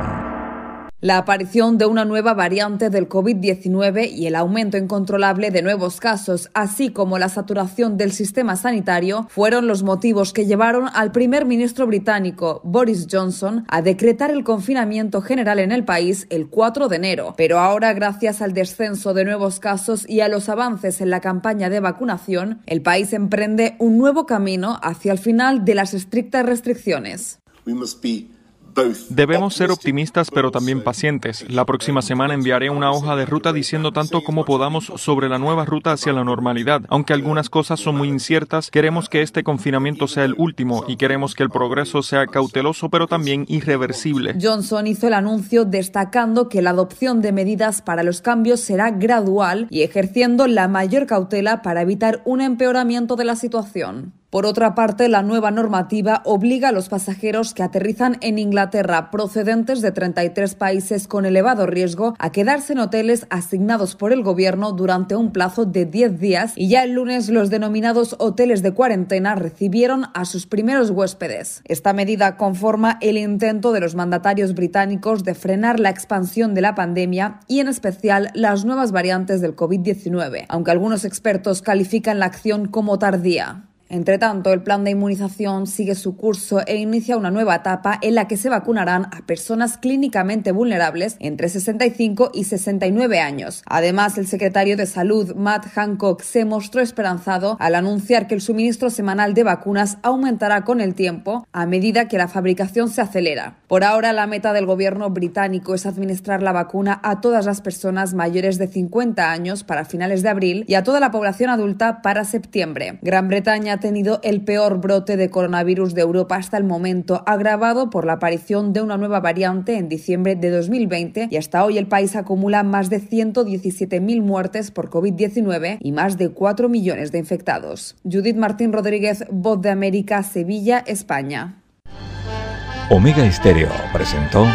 La aparición de una nueva variante del COVID-19 y el aumento incontrolable de nuevos casos, así como la saturación del sistema sanitario, fueron los motivos que llevaron al primer ministro británico, Boris Johnson, a decretar el confinamiento general en el país el 4 de enero. Pero ahora, gracias al descenso de nuevos casos y a los avances en la campaña de vacunación, el país emprende un nuevo camino hacia el final de las estrictas restricciones. Debemos ser optimistas pero también pacientes. La próxima semana enviaré una hoja de ruta diciendo tanto como podamos sobre la nueva ruta hacia la normalidad. Aunque algunas cosas son muy inciertas, queremos que este confinamiento sea el último y queremos que el progreso sea cauteloso pero también irreversible. Johnson hizo el anuncio destacando que la adopción de medidas para los cambios será gradual y ejerciendo la mayor cautela para evitar un empeoramiento de la situación. Por otra parte, la nueva normativa obliga a los pasajeros que aterrizan en Inglaterra procedentes de 33 países con elevado riesgo a quedarse en hoteles asignados por el gobierno durante un plazo de 10 días y ya el lunes los denominados hoteles de cuarentena recibieron a sus primeros huéspedes. Esta medida conforma el intento de los mandatarios británicos de frenar la expansión de la pandemia y en especial las nuevas variantes del COVID-19, aunque algunos expertos califican la acción como tardía. Entre tanto, el plan de inmunización sigue su curso e inicia una nueva etapa en la que se vacunarán a personas clínicamente vulnerables entre 65 y 69 años. Además, el secretario de Salud, Matt Hancock, se mostró esperanzado al anunciar que el suministro semanal de vacunas aumentará con el tiempo a medida que la fabricación se acelera. Por ahora, la meta del gobierno británico es administrar la vacuna a todas las personas mayores de 50 años para finales de abril y a toda la población adulta para septiembre. Gran Bretaña tenido el peor brote de coronavirus de Europa hasta el momento, agravado por la aparición de una nueva variante en diciembre de 2020 y hasta hoy el país acumula más de 117.000 muertes por COVID-19 y más de 4 millones de infectados. Judith Martín Rodríguez, Voz de América, Sevilla, España. Omega Estéreo presentó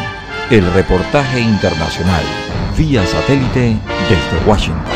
el reportaje internacional vía satélite desde Washington.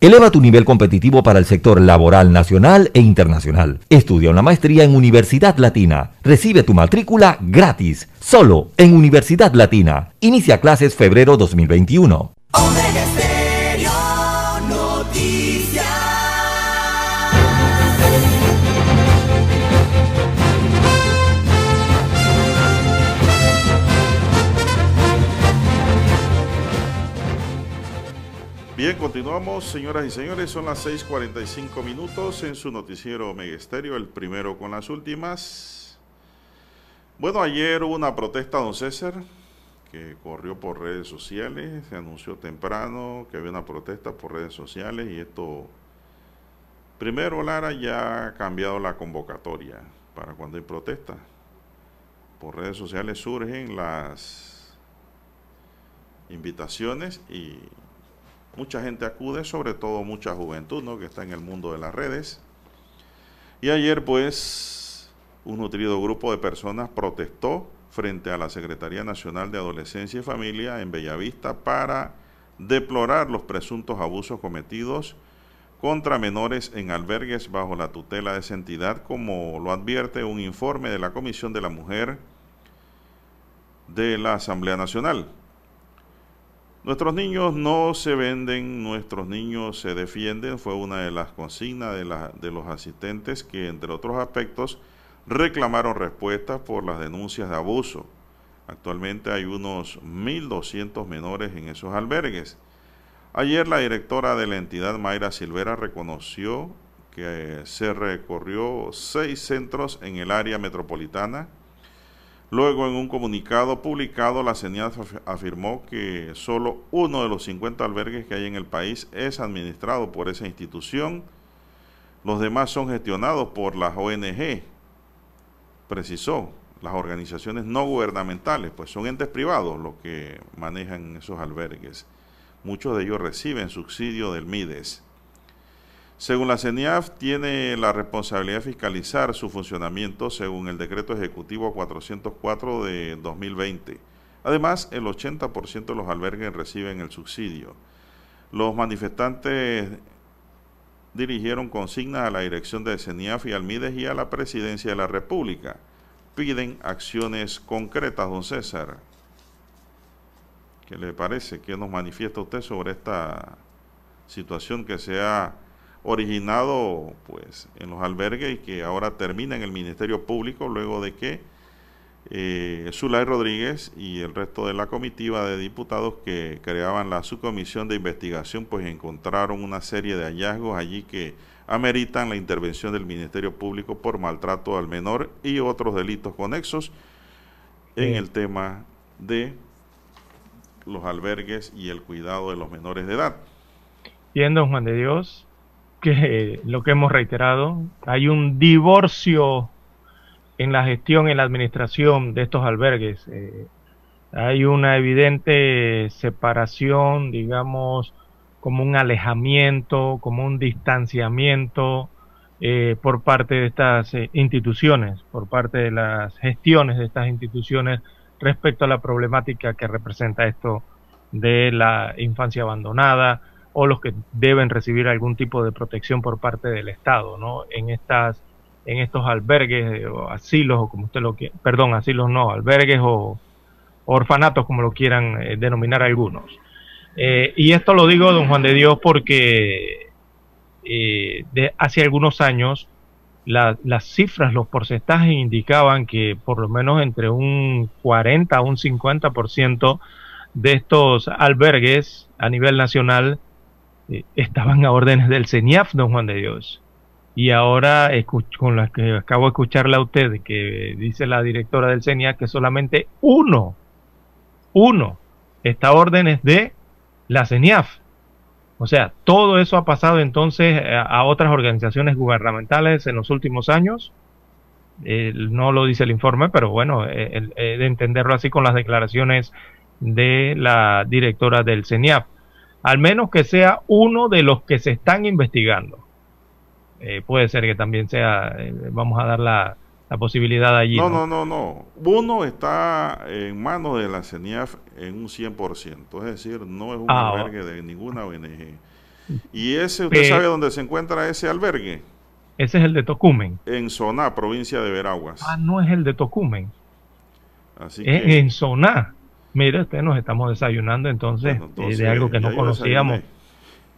Eleva tu nivel competitivo para el sector laboral nacional e internacional. Estudia una maestría en Universidad Latina. Recibe tu matrícula gratis, solo en Universidad Latina. Inicia clases febrero 2021. Continuamos, señoras y señores. Son las 6:45 minutos en su noticiero Megesterio, el primero con las últimas. Bueno, ayer hubo una protesta, don César, que corrió por redes sociales. Se anunció temprano que había una protesta por redes sociales y esto. Primero, Lara ya ha cambiado la convocatoria para cuando hay protesta. Por redes sociales surgen las invitaciones y mucha gente acude, sobre todo mucha juventud, ¿no? Que está en el mundo de las redes. Y ayer, pues, un nutrido grupo de personas protestó frente a la Secretaría Nacional de Adolescencia y Familia en Bellavista para deplorar los presuntos abusos cometidos contra menores en albergues bajo la tutela de esa entidad, como lo advierte un informe de la Comisión de la Mujer de la Asamblea Nacional. Nuestros niños no se venden, nuestros niños se defienden, fue una de las consignas de, de los asistentes que, entre otros aspectos, reclamaron respuestas por las denuncias de abuso. Actualmente hay unos 1.200 menores en esos albergues. Ayer la directora de la entidad, Mayra Silvera, reconoció que se recorrió seis centros en el área metropolitana Luego, en un comunicado publicado, la CENIAD afirmó que solo uno de los 50 albergues que hay en el país es administrado por esa institución. Los demás son gestionados por las ONG, precisó, las organizaciones no gubernamentales, pues son entes privados los que manejan esos albergues. Muchos de ellos reciben subsidio del MIDES. Según la CENIAF, tiene la responsabilidad de fiscalizar su funcionamiento según el decreto ejecutivo 404 de 2020. Además, el 80% de los albergues reciben el subsidio. Los manifestantes dirigieron consignas a la dirección de CENIAF y al MIDES y a la presidencia de la República. Piden acciones concretas, don César. ¿Qué le parece? ¿Qué nos manifiesta usted sobre esta situación que se ha originado pues en los albergues y que ahora termina en el Ministerio Público luego de que eh, Zulay Rodríguez y el resto de la comitiva de diputados que creaban la subcomisión de investigación pues encontraron una serie de hallazgos allí que ameritan la intervención del Ministerio Público por maltrato al menor y otros delitos conexos en el tema de los albergues y el cuidado de los menores de edad. Bien, don Juan de Dios, que lo que hemos reiterado, hay un divorcio en la gestión, en la administración de estos albergues. Eh, hay una evidente separación, digamos, como un alejamiento, como un distanciamiento eh, por parte de estas eh, instituciones, por parte de las gestiones de estas instituciones respecto a la problemática que representa esto de la infancia abandonada o los que deben recibir algún tipo de protección por parte del Estado, ¿no? En estas en estos albergues o asilos o como usted lo quiera, perdón, asilos no, albergues o, orfanatos como lo quieran eh, denominar algunos. Eh, y esto lo digo, don Juan de Dios, porque eh, de hace algunos años las cifras, los porcentajes indicaban que por lo menos entre un 40 a un 50% de estos albergues a nivel nacional estaban a órdenes del CENIAF, don Juan de Dios. Y ahora, con la que acabo de escucharla a usted, que dice la directora del CENIAF que solamente uno, uno, está a órdenes de la CENIAF. O sea, todo eso ha pasado entonces a, otras organizaciones gubernamentales en los últimos años. no lo dice el informe, pero bueno, de entenderlo así con las declaraciones de la directora del CENIAF. Al menos que sea uno de los que se están investigando. Eh, puede ser que también sea, eh, vamos a dar la, la posibilidad allí. No, no, no, no, Uno está en manos de la CENIAF en un 100%, es decir, no es un ah, albergue de ninguna ONG. ¿Y ese, usted sabe dónde se encuentra ese albergue? Ese es el de Tocumen. En Soná, provincia de Veraguas. Ah, no es el de Tocumen. Así que... En Soná. Mire, usted nos estamos desayunando entonces, eh, de algo que no conocíamos.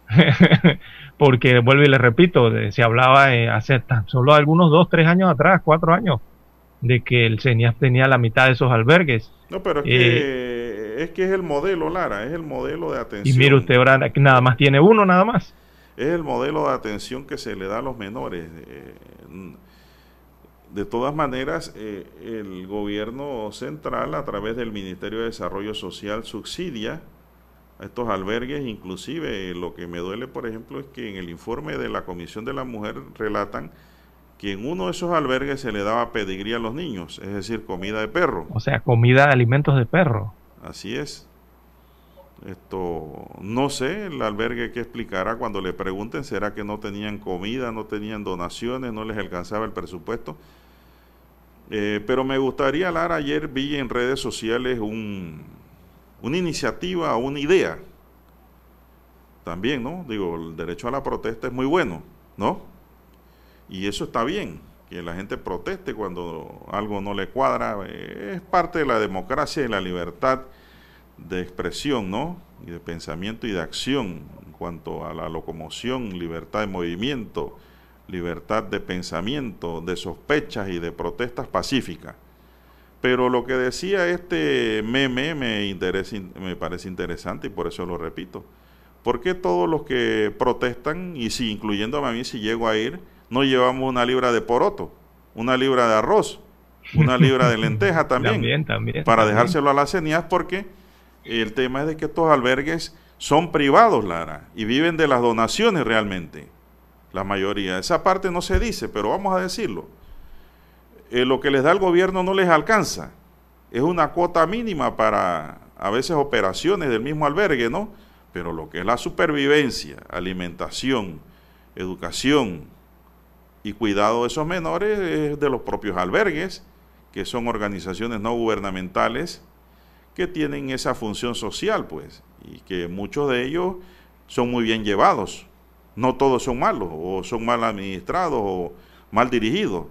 Porque, vuelvo y le repito, se hablaba eh, hace tan solo algunos dos, tres años atrás, cuatro años, de que el CENIAF tenía la mitad de esos albergues. No, pero es, que, eh, es que es el modelo, Lara, es el modelo de atención. Y mire usted, ahora nada más tiene uno, nada más. Es el modelo de atención que se le da a los menores. Eh, de todas maneras, el gobierno central, a través del Ministerio de Desarrollo Social, subsidia estos albergues. Inclusive lo que me duele, por ejemplo, es que en el informe de la Comisión de la Mujer relatan que en uno de esos albergues se le daba pedigría a los niños, es decir, comida de perro. O sea, comida de alimentos de perro. Así es. Esto, no sé, el albergue que explicará cuando le pregunten, será que no tenían comida, no tenían donaciones, no les alcanzaba el presupuesto. Eh, pero me gustaría hablar, ayer vi en redes sociales un, una iniciativa una idea. También, ¿no? Digo, el derecho a la protesta es muy bueno, ¿no? Y eso está bien, que la gente proteste cuando algo no le cuadra. Eh, es parte de la democracia y la libertad de expresión, ¿no? Y de pensamiento y de acción en cuanto a la locomoción, libertad de movimiento, libertad de pensamiento, de sospechas y de protestas pacíficas. Pero lo que decía este meme me, interesa, me parece interesante y por eso lo repito. ¿Por qué todos los que protestan, y si incluyéndome a mí si llego a ir, no llevamos una libra de poroto, una libra de arroz, una libra de lenteja también? también, también para dejárselo a las CENIAS porque el tema es de que estos albergues son privados, Lara, y viven de las donaciones realmente, la mayoría. Esa parte no se dice, pero vamos a decirlo eh, lo que les da el gobierno no les alcanza. Es una cuota mínima para a veces operaciones del mismo albergue, ¿no? Pero lo que es la supervivencia, alimentación, educación y cuidado de esos menores es de los propios albergues, que son organizaciones no gubernamentales que tienen esa función social, pues, y que muchos de ellos son muy bien llevados. No todos son malos, o son mal administrados, o mal dirigidos.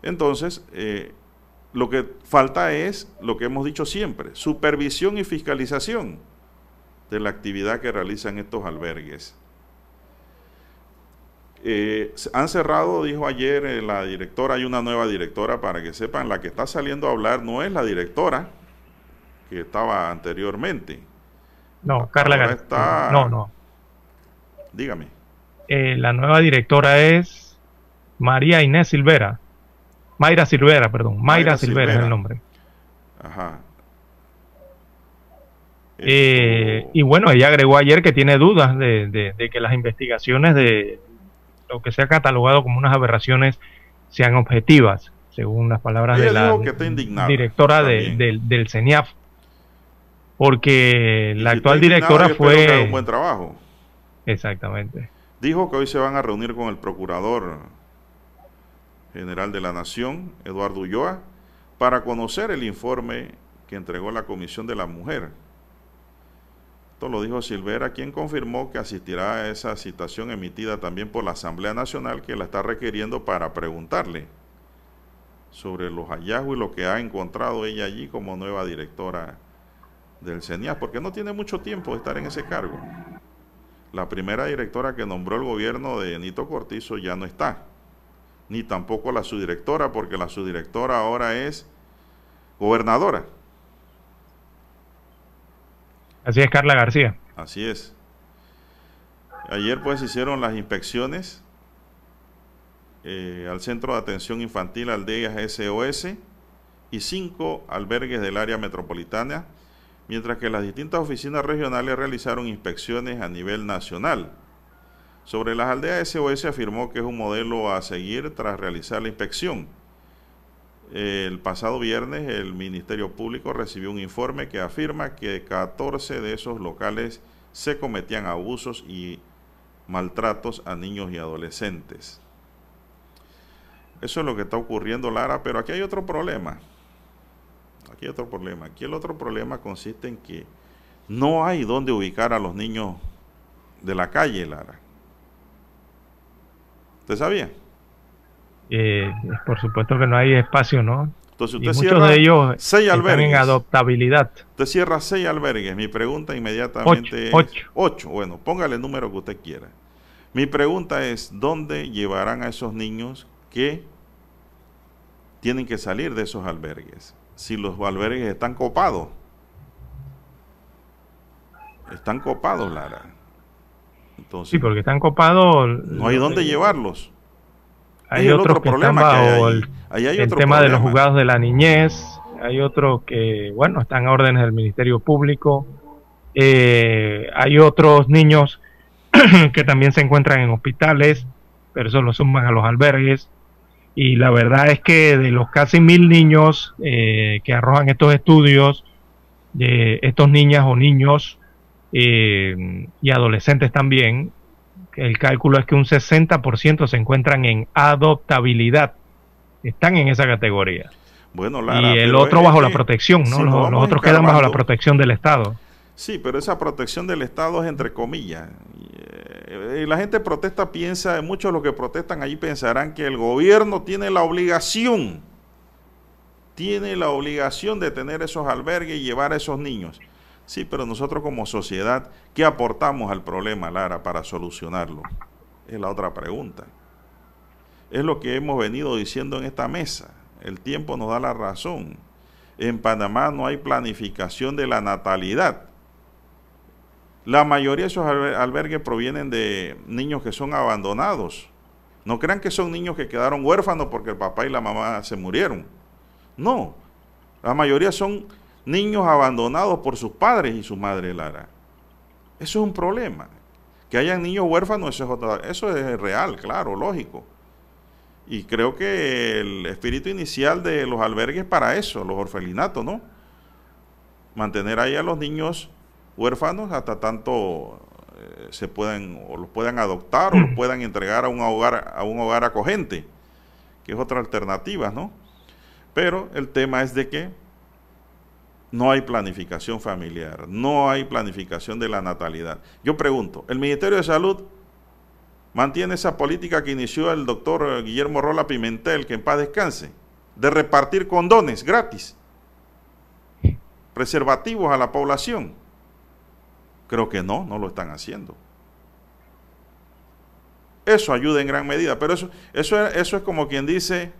Entonces, eh, lo que falta es lo que hemos dicho siempre, supervisión y fiscalización de la actividad que realizan estos albergues. Eh, han cerrado, dijo ayer eh, la directora, hay una nueva directora para que sepan, la que está saliendo a hablar no es la directora que estaba anteriormente. No, Carla García. No, no. Dígame. Eh, la nueva directora es María Inés Silvera. Mayra Silvera, perdón. Mayra, Silvera, es el nombre. Ajá. y bueno, ella agregó ayer que tiene dudas de, que las investigaciones de lo que se ha catalogado como unas aberraciones sean objetivas, según las palabras de la directora del CENIAF. Porque la actual directora fue... Un buen trabajo. Exactamente. Dijo que hoy se van a reunir con el procurador general de la Nación, Eduardo Ulloa, para conocer el informe que entregó la Comisión de la Mujer esto lo dijo Silvera, quien confirmó que asistirá a esa citación emitida también por la Asamblea Nacional que la está requiriendo para preguntarle sobre los hallazgos y lo que ha encontrado ella allí como nueva directora del CENIAS, porque no tiene mucho tiempo de estar en ese cargo. La primera directora que nombró el gobierno de Nito Cortizo ya no está, ni tampoco la subdirectora, porque la subdirectora ahora es gobernadora. Así es, Carla García. Así es. Ayer pues hicieron las inspecciones eh, al Centro de Atención Infantil Aldeas SOS y cinco albergues del área metropolitana, mientras que las distintas oficinas regionales realizaron inspecciones a nivel nacional. Sobre las aldeas SOS afirmó que es un modelo a seguir tras realizar la inspección el pasado viernes el Ministerio Público recibió un informe que afirma que 14 de esos locales se cometían abusos y maltratos a niños y adolescentes. Eso es lo que está ocurriendo, Lara, pero aquí hay otro problema. Aquí hay otro problema. Aquí el otro problema consiste en que no hay dónde ubicar a los niños de la calle, Lara. ¿Usted sabía? Eh, por supuesto que no hay espacio, ¿no? Entonces usted muchos de ellos seis albergues. en adoptabilidad. Usted cierra seis albergues. Mi pregunta inmediatamente es ocho. ocho. Bueno, póngale el número que usted quiera. Mi pregunta es, ¿dónde llevarán a esos niños que tienen que salir de esos albergues? Si los albergues están copados. Están copados, Lara. Entonces, sí, porque están copados. No hay dónde llevarlos. Hay otros que están bajo el, tema de los juzgados de la niñez, hay otros que, bueno, están a órdenes del Ministerio Público, eh, hay otros niños que también se encuentran en hospitales, pero eso lo suman a los albergues. Y la verdad es que de los casi mil niños eh, que arrojan estos estudios, de estos niñas o niños eh, y adolescentes también, el cálculo es que un 60% se encuentran en adoptabilidad. Están en esa categoría. Bueno, y el otro bajo la protección, ¿no? los, otros quedan bajo la protección del Estado. Sí, pero esa protección del Estado es entre comillas. Eh, y, la gente protesta, piensa, muchos de los que protestan allí pensarán que el gobierno tiene la obligación, tiene la obligación de tener esos albergues y llevar a esos niños. Sí, pero nosotros como sociedad, ¿qué aportamos al problema, Lara, para solucionarlo? Es la otra pregunta. Es lo que hemos venido diciendo en esta mesa. El tiempo nos da la razón. En Panamá no hay planificación de la natalidad. La mayoría de esos albergues provienen de niños que son abandonados. No crean que son niños que quedaron huérfanos porque el papá y la mamá se murieron. No, la mayoría son niños abandonados por sus padres y su madre Lara. Eso es un problema. Que hayan niños huérfanos, eso es, eso es real, claro, lógico. Y creo que el espíritu inicial de los albergues para eso, los orfelinatos, ¿no? Mantener ahí a los niños huérfanos hasta tanto eh, se puedan o los puedan adoptar o los puedan entregar a un hogar a un hogar acogente, que es otra alternativa, ¿no? Pero el tema es de que no hay planificación familiar, no hay planificación de la natalidad. Yo pregunto, ¿el Ministerio de Salud mantiene esa política que inició el doctor Guillermo Rola Pimentel, que en paz descanse? de repartir condones gratis, preservativos a la población. Creo que no, no lo están haciendo. Eso ayuda en gran medida, pero eso, eso, eso es como quien dice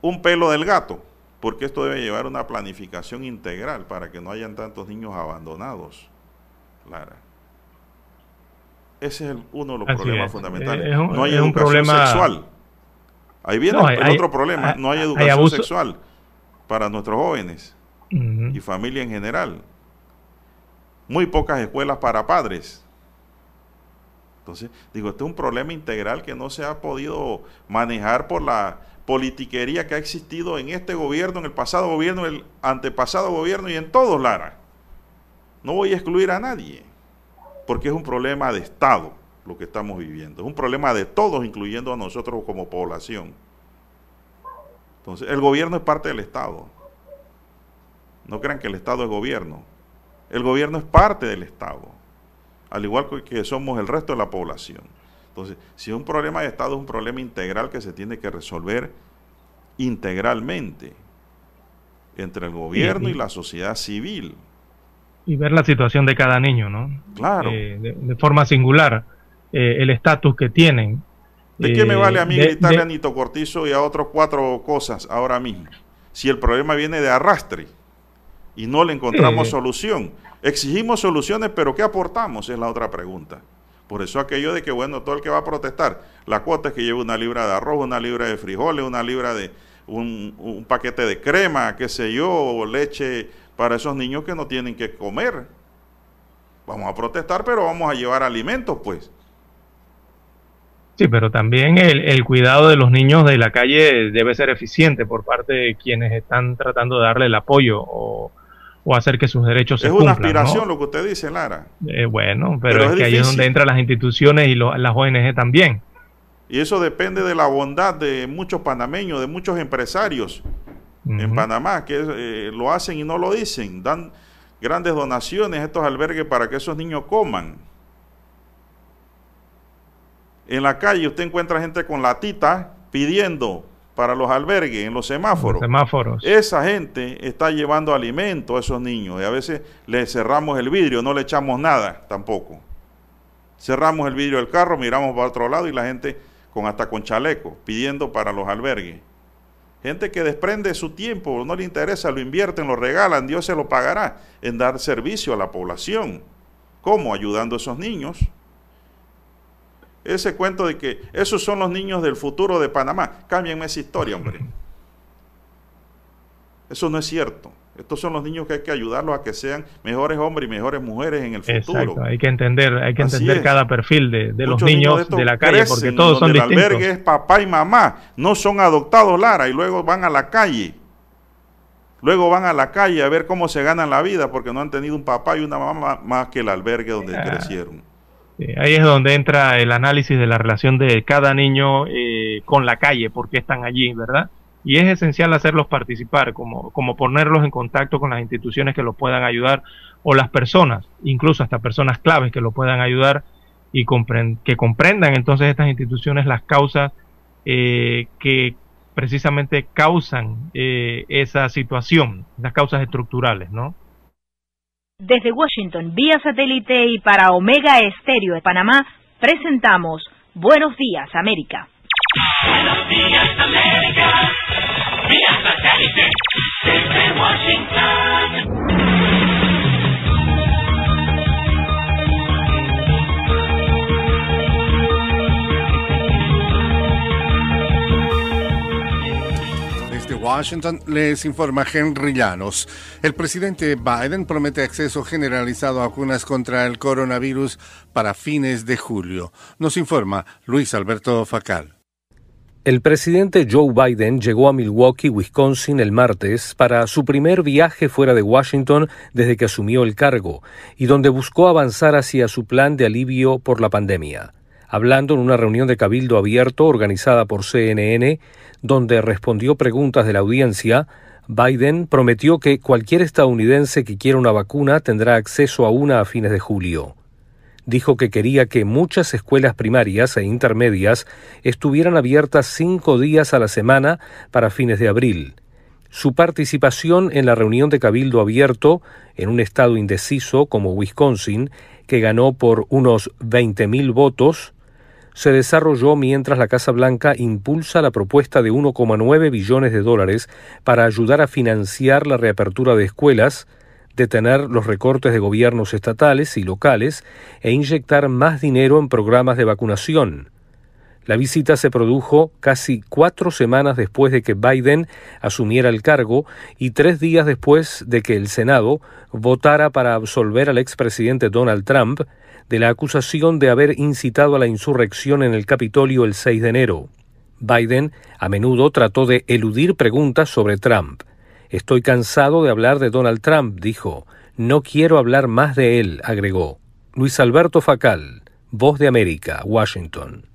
un pelo del gato, porque esto debe llevar una planificación integral para que no hayan tantos niños abandonados. Lara. Ese es uno de los problemas fundamentales. no hay educación problema... sexual. Ahí viene el otro problema. no hay educación sexual para nuestros jóvenes y familia en general. Muy pocas escuelas para padres. Entonces, digo, este es un problema integral que no se ha podido manejar por la politiquería que ha existido en este gobierno, en el pasado gobierno, en el antepasado gobierno y en todos, Lara. No voy a excluir a nadie porque es un problema de Estado lo que estamos viviendo. Es un problema de todos, incluyendo a nosotros como población. Entonces, el gobierno es parte del Estado. No crean que el Estado es gobierno. El gobierno es parte del Estado, al igual que somos el resto de la población. Entonces, si es un problema de Estado, es un problema integral que se tiene que resolver integralmente entre el gobierno y la sociedad civil y ver la situación de cada niño, ¿no? Claro. Eh, de, forma singular, eh, el estatus que tienen. ¿De qué me vale a mí eh, gritarle a Nito Cortizo y a otros cuatro cosas ahora mismo? Si el problema viene de arrastre y no le encontramos solución. Exigimos soluciones, pero ¿qué aportamos? Es la otra pregunta. Por eso aquello de que, bueno, todo el que va a protestar, la cuota es que lleve una libra de arroz, una libra de frijoles, una libra de un, un paquete de crema, qué sé yo, o leche para esos niños que no tienen que comer. Vamos a protestar, pero vamos a llevar alimentos, pues. Sí, pero también el, cuidado de los niños de la calle debe ser eficiente por parte de quienes están tratando de darle el apoyo o, hacer que sus derechos se cumplan. Es una aspiración lo que usted dice, Lara. Eh, bueno, pero, es, que ahí es donde entran las instituciones y las ONG también. Y eso depende de la bondad de muchos panameños, de muchos empresarios en Panamá, que eh, lo hacen y no lo dicen. Dan grandes donaciones a estos albergues para que esos niños coman. En la calle usted encuentra gente con latita pidiendo para los albergues, en los semáforos. semáforos. Esa gente está llevando alimento a esos niños y a veces le cerramos el vidrio, no le echamos nada tampoco. Cerramos el vidrio del carro, miramos para otro lado y la gente con hasta con chaleco pidiendo para los albergues. Gente que desprende su tiempo, no le interesa, lo invierten, lo regalan, Dios se lo pagará en dar servicio a la población. ¿Cómo? Ayudando a esos niños. Ese cuento de que esos son los niños del futuro de Panamá. Cámbienme esa historia, hombre. Eso no es cierto. Estos son los niños que hay que ayudarlos a que sean mejores hombres y mejores mujeres en el futuro. Exacto. Hay que entender, hay que entender cada perfil de, los niños de, la calle porque todos son distintos. El albergue es papá y mamá, no son adoptados Lara y luego van a la calle. Luego van a la calle a ver cómo se ganan la vida porque no han tenido un papá y una mamá más que el albergue donde ah. crecieron. Ahí es donde entra el análisis de la relación de cada niño eh, con la calle, porque están allí, ¿verdad? y es esencial hacerlos participar, como, como ponerlos en contacto con las instituciones que los puedan ayudar o las personas, incluso hasta personas claves que los puedan ayudar y que comprendan entonces estas instituciones las causas eh, que precisamente causan eh, esa situación, las causas estructurales, ¿no? Desde Washington, vía satélite y para Omega Estéreo de Panamá, presentamos Buenos Días, América. Buenos días, América. Vía satélite. Desde Washington. Washington les informa Henry Llanos. El presidente Biden promete acceso generalizado a vacunas contra el coronavirus para fines de julio. Nos informa Luis Alberto Facal. El presidente Joe Biden llegó a Milwaukee, Wisconsin, el martes para su primer viaje fuera de Washington desde que asumió el cargo y donde buscó avanzar hacia su plan de alivio por la pandemia. Hablando en una reunión de cabildo abierto organizada por CNN, donde respondió preguntas de la audiencia, Biden prometió que cualquier estadounidense que quiera una vacuna tendrá acceso a una a fines de julio. dijo que quería que muchas escuelas primarias e intermedias estuvieran abiertas cinco días a la semana para fines de abril. Su participación en la reunión de Cabildo Abierto en un estado indeciso como Wisconsin, que ganó por unos 20.000 votos, se desarrolló mientras la Casa Blanca impulsa la propuesta de 1,9 billones de dólares para ayudar a financiar la reapertura de escuelas, detener los recortes de gobiernos estatales y locales e inyectar más dinero en programas de vacunación. La visita se produjo casi cuatro semanas después de que Biden asumiera el cargo y tres días después de que el Senado votara para absolver al expresidente Donald Trump de la acusación de haber incitado a la insurrección en el Capitolio el 6 de enero. Biden a menudo trató de eludir preguntas sobre Trump. Estoy cansado de hablar de Donald Trump, dijo. No quiero hablar más de él, agregó. Luis Alberto Facal, Voz de América, Washington.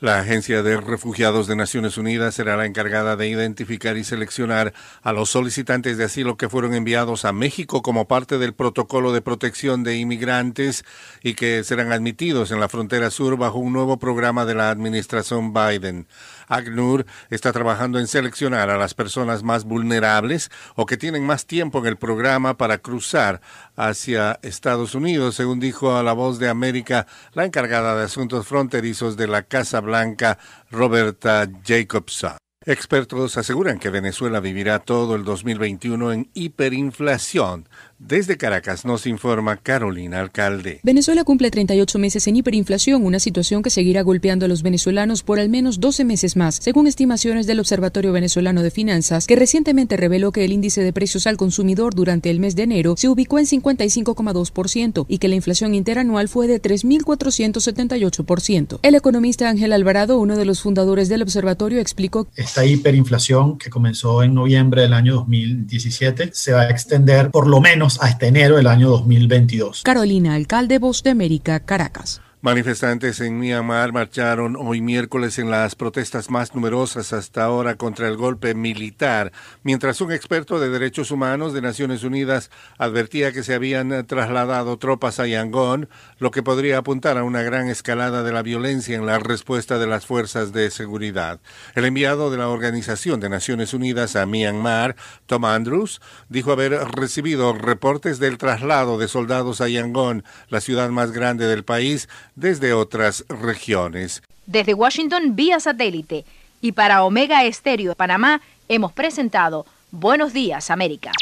La Agencia de Refugiados de Naciones Unidas será la encargada de identificar y seleccionar a los solicitantes de asilo que fueron enviados a México como parte del protocolo de protección de inmigrantes y que serán admitidos en la frontera sur bajo un nuevo programa de la administración Biden. ACNUR está trabajando en seleccionar a las personas más vulnerables o que tienen más tiempo en el programa para cruzar hacia Estados Unidos, según dijo a La Voz de América la encargada de asuntos fronterizos de la Casa Blanca, Roberta Jacobson. Expertos aseguran que Venezuela vivirá todo el 2021 en hiperinflación desde Caracas nos informa Carolina Alcalde. Venezuela cumple 38 meses en hiperinflación, una situación que seguirá golpeando a los venezolanos por al menos 12 meses más, según estimaciones del Observatorio Venezolano de Finanzas, que recientemente reveló que el índice de precios al consumidor durante el mes de enero se ubicó en 55,2% y que la inflación interanual fue de 3.478%. El economista Ángel Alvarado, uno de los fundadores del observatorio, explicó esta hiperinflación que comenzó en noviembre del año 2017 se va a extender por lo menos hasta enero del año 2022. Carolina, alcalde Voz de América, Caracas. Manifestantes en Myanmar marcharon hoy miércoles en las protestas más numerosas hasta ahora contra el golpe militar, mientras un experto de derechos humanos de Naciones Unidas advertía que se habían trasladado tropas a Yangon, lo que podría apuntar a una gran escalada de la violencia en la respuesta de las fuerzas de seguridad. El enviado de la Organización de Naciones Unidas a Myanmar, Tom Andrews, dijo haber recibido reportes del traslado de soldados a Yangon, la ciudad más grande del país, desde otras regiones. Desde Washington vía satélite y para Omega Estéreo de Panamá hemos presentado Buenos Días América.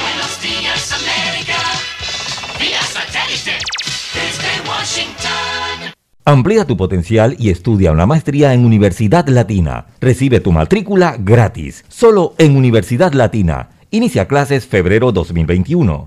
Buenos Días América vía satélite desde Washington. Amplía tu potencial y estudia una maestría en Universidad Latina. Recibe tu matrícula gratis, solo en Universidad Latina. Inicia clases febrero 2021.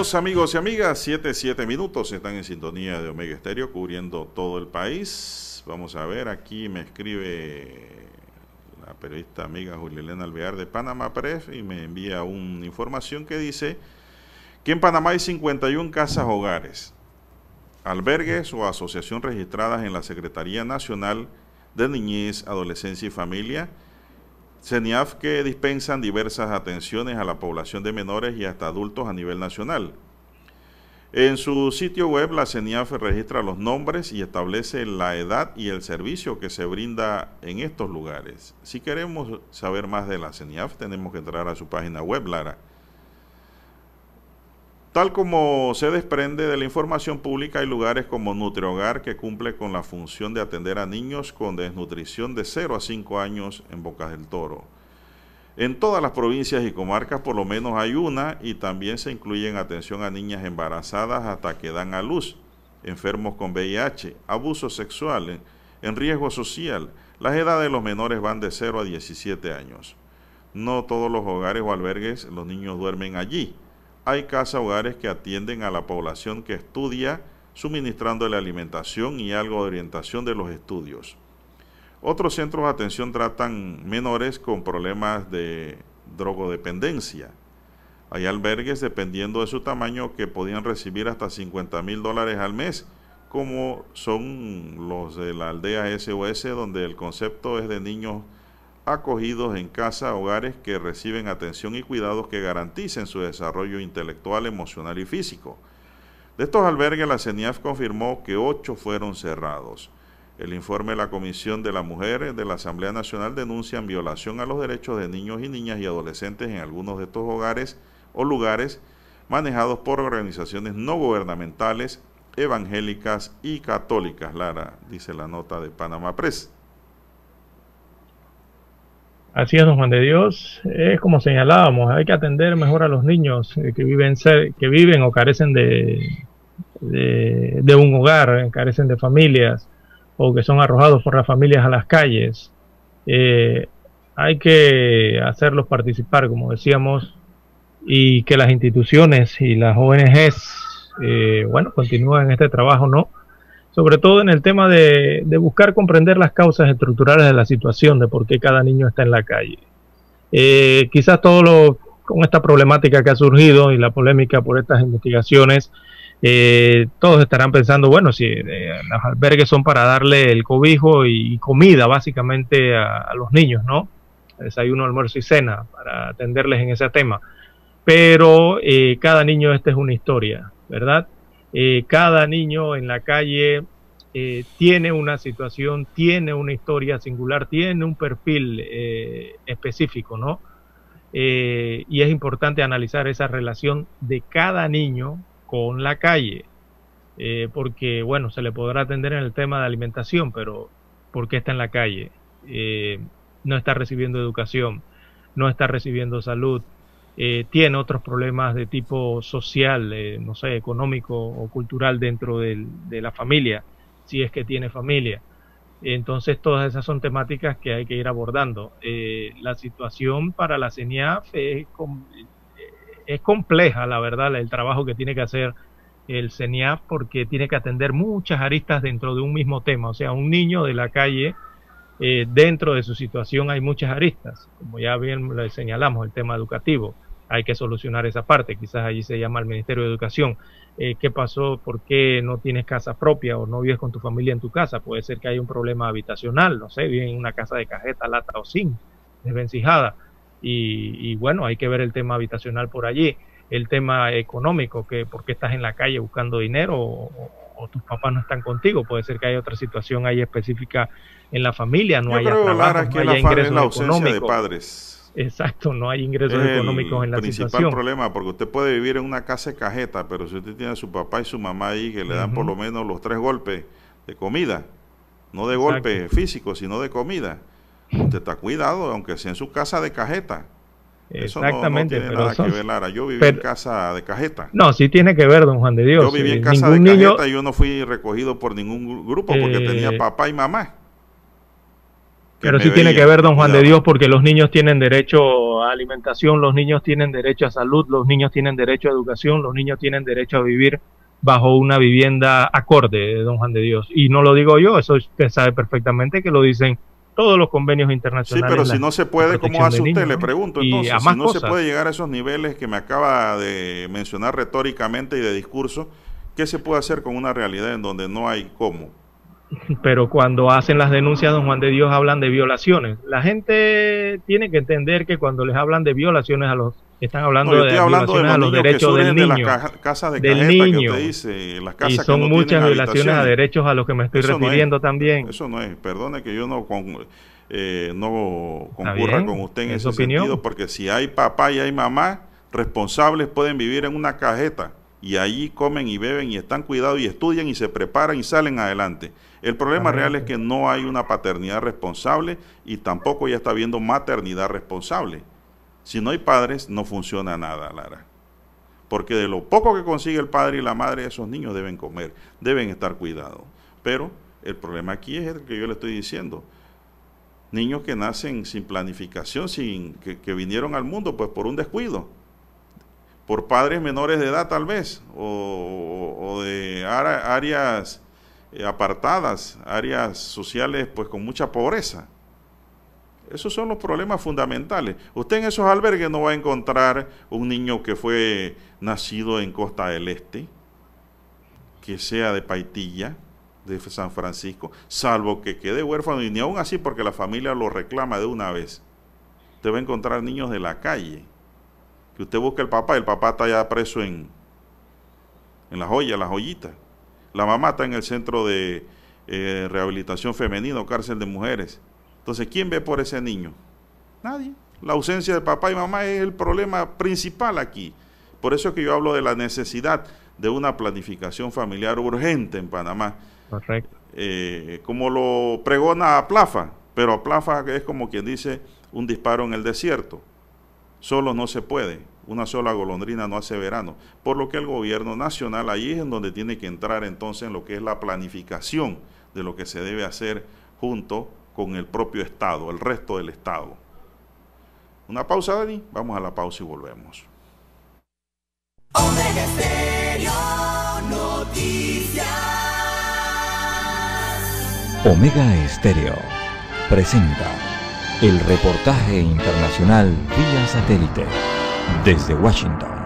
Amigos y amigas, 7, 7 minutos, están en sintonía de Omega Estéreo cubriendo todo el país. Vamos a ver, aquí me escribe la periodista amiga Julielena Alvear de Panamá Press y me envía una información que dice que en Panamá hay 51 casas hogares, albergues o asociación registradas en la Secretaría Nacional de Niñez, Adolescencia y Familia CENIAF que dispensan diversas atenciones a la población de menores y hasta adultos a nivel nacional. En su sitio web, la CENIAF registra los nombres y establece la edad y el servicio que se brinda en estos lugares. Si queremos saber más de la CENIAF, tenemos que entrar a su página web, Lara. Tal como se desprende de la información pública, hay lugares como NutriHogar que cumple con la función de atender a niños con desnutrición de 0 a 5 años en Bocas del Toro. En todas las provincias y comarcas por lo menos hay una y también se incluyen atención a niñas embarazadas hasta que dan a luz, enfermos con VIH, abuso sexual, en riesgo social. Las edades de los menores van de 0 a 17 años. No todos los hogares o albergues los niños duermen allí. Hay casa hogares que atienden a la población que estudia suministrando la alimentación y algo de orientación de los estudios. Otros centros de atención tratan menores con problemas de drogodependencia. Hay albergues, dependiendo de su tamaño, que podían recibir hasta 50 mil dólares al mes, como son los de la aldea SOS, donde el concepto es de niños acogidos en casa, hogares que reciben atención y cuidados que garanticen su desarrollo intelectual, emocional y físico. De estos albergues, la CENIAF confirmó que ocho fueron cerrados. El informe de la Comisión de la Mujer de la Asamblea Nacional denuncia violación a los derechos de niños y niñas y adolescentes en algunos de estos hogares o lugares manejados por organizaciones no gubernamentales, evangélicas y católicas. Lara, dice la nota de Panamá Press. Así es, don Juan de Dios. Es como señalábamos, hay que atender mejor a los niños eh, que viven, que viven o carecen de, de, un hogar, carecen de familias o que son arrojados por las familias a las calles. Eh, hay que hacerlos participar, como decíamos, y que las instituciones y las ONGs, eh, bueno, continúen este trabajo, ¿no? Sobre todo en el tema de, buscar comprender las causas estructurales de la situación, de por qué cada niño está en la calle. Eh, quizás todo lo, con esta problemática que ha surgido y la polémica por estas investigaciones, eh, todos estarán pensando, bueno, si eh, los albergues son para darle el cobijo y, comida básicamente a, los niños, ¿no? Desayuno, almuerzo y cena para atenderles en ese tema. Pero eh, cada niño, esta es una historia, ¿verdad? Cada niño en la calle tiene una situación, tiene una historia singular, tiene un perfil específico, ¿no? y es importante analizar esa relación de cada niño con la calle, eh, porque bueno, se le podrá atender en el tema de alimentación, pero ¿por qué está en la calle? Eh, no está recibiendo educación, no está recibiendo salud, eh, tiene otros problemas de tipo social, no sé, económico o cultural dentro de la familia, si es que tiene familia. Entonces, todas esas son temáticas que hay que ir abordando. la situación para la CENIAF es, es compleja, la verdad, el trabajo que tiene que hacer el CENIAF porque tiene que atender muchas aristas dentro de un mismo tema. O sea, un niño de la calle, eh, dentro de su situación hay muchas aristas. Como ya bien le señalamos, el tema educativo. Hay que solucionar esa parte. Quizás allí se llama el Ministerio de Educación. Eh, ¿Qué pasó? ¿Por qué no tienes casa propia o no vives con tu familia en tu casa? Puede ser que haya un problema habitacional, no sé, viven en una casa de cajeta, lata o zinc, desvencijada y, bueno, hay que ver el tema habitacional por allí, el tema económico, que por qué estás en la calle buscando dinero o, tus papás no están contigo, puede ser que haya otra situación ahí específica en la familia, no hay trabajo, no haya ingresos la ausencia de padres. Exacto, no hay ingresos económicos en la situación. El principal problema, porque usted puede vivir en una casa de cajeta, pero si usted tiene a su papá y su mamá ahí que le dan por lo menos los tres golpes de comida, no de golpe físico, sino de comida, usted está cuidado, aunque sea en su casa de cajeta. Exactamente. Eso no, tiene nada que ver, Lara. Yo viví en casa de cajeta. No, sí tiene que ver, don Juan de Dios. Yo viví en casa de cajeta y yo no fui recogido por ningún grupo porque eh, tenía papá y mamá. Pero sí tiene que ver, don Juan de Dios, porque los niños tienen derecho a alimentación, los niños tienen derecho a salud, los niños tienen derecho a educación, los niños tienen derecho a vivir bajo una vivienda acorde, don Juan de Dios. Y no lo digo yo, eso usted sabe perfectamente que lo dicen todos los convenios internacionales. Sí, pero si no se puede, ¿cómo hace usted? Le pregunto. Entonces, si no se puede llegar a esos niveles que me acaba de mencionar retóricamente y de discurso, ¿qué se puede hacer con una realidad en donde no hay cómo? Pero cuando hacen las denuncias, don Juan de Dios, hablan de violaciones. La gente tiene que entender que cuando les hablan de violaciones a los están hablando No, de hablando de violaciones a los que derechos del surgen de las niño, casas de del que niño. usted dice, las y casas que son no muchas violaciones a derechos a los que me estoy Eso no es. refiriendo también. Eso no es, perdone que yo no con- eh, no concurra con usted en es ese opinión. sentido, porque si hay papá y hay mamá, responsables pueden vivir en una cajeta y allí comen y beben y están cuidados y estudian y se preparan y salen adelante. El problema real es que no hay una paternidad responsable y tampoco ya está habiendo maternidad responsable. Si no hay padres, no funciona nada, Lara. Porque de lo poco que consigue el padre y la madre, esos niños deben comer, deben estar cuidados. Pero el problema aquí es el que yo le estoy diciendo. Niños que nacen sin planificación, sin que, que vinieron al mundo pues por un descuido, por padres menores de edad tal vez, o, o de áreas eh, apartadas, áreas sociales pues con mucha pobreza. Esos son los problemas fundamentales. Usted en esos albergues no va a encontrar un niño que fue nacido en Costa del Este, que sea de Paitilla, de San Francisco, salvo que quede huérfano y ni aún así porque la familia lo reclama de una vez. Usted va a encontrar niños de la calle, que usted busca el papá el papá está ya preso en, en la joya, la joyita. La mamá está en el centro de eh, rehabilitación femenina o cárcel de mujeres. Entonces, ¿quién ve por ese niño? Nadie. La ausencia de papá y mamá es el problema principal aquí. Por eso es que yo hablo de la necesidad de una planificación familiar urgente en Panamá. Correcto. Eh, como lo pregona a Plafa, pero a Plafa es como quien dice un disparo en el desierto. Solo no se puede. Una sola golondrina no hace verano. Por lo que el gobierno nacional ahí es en donde tiene que entrar entonces en lo que es la planificación de lo que se debe hacer junto con el propio Estado, el resto del Estado. Una pausa, Dani. Vamos a la pausa y volvemos. Omega Estéreo Noticias. Omega Estéreo presenta el reportaje internacional vía satélite desde Washington.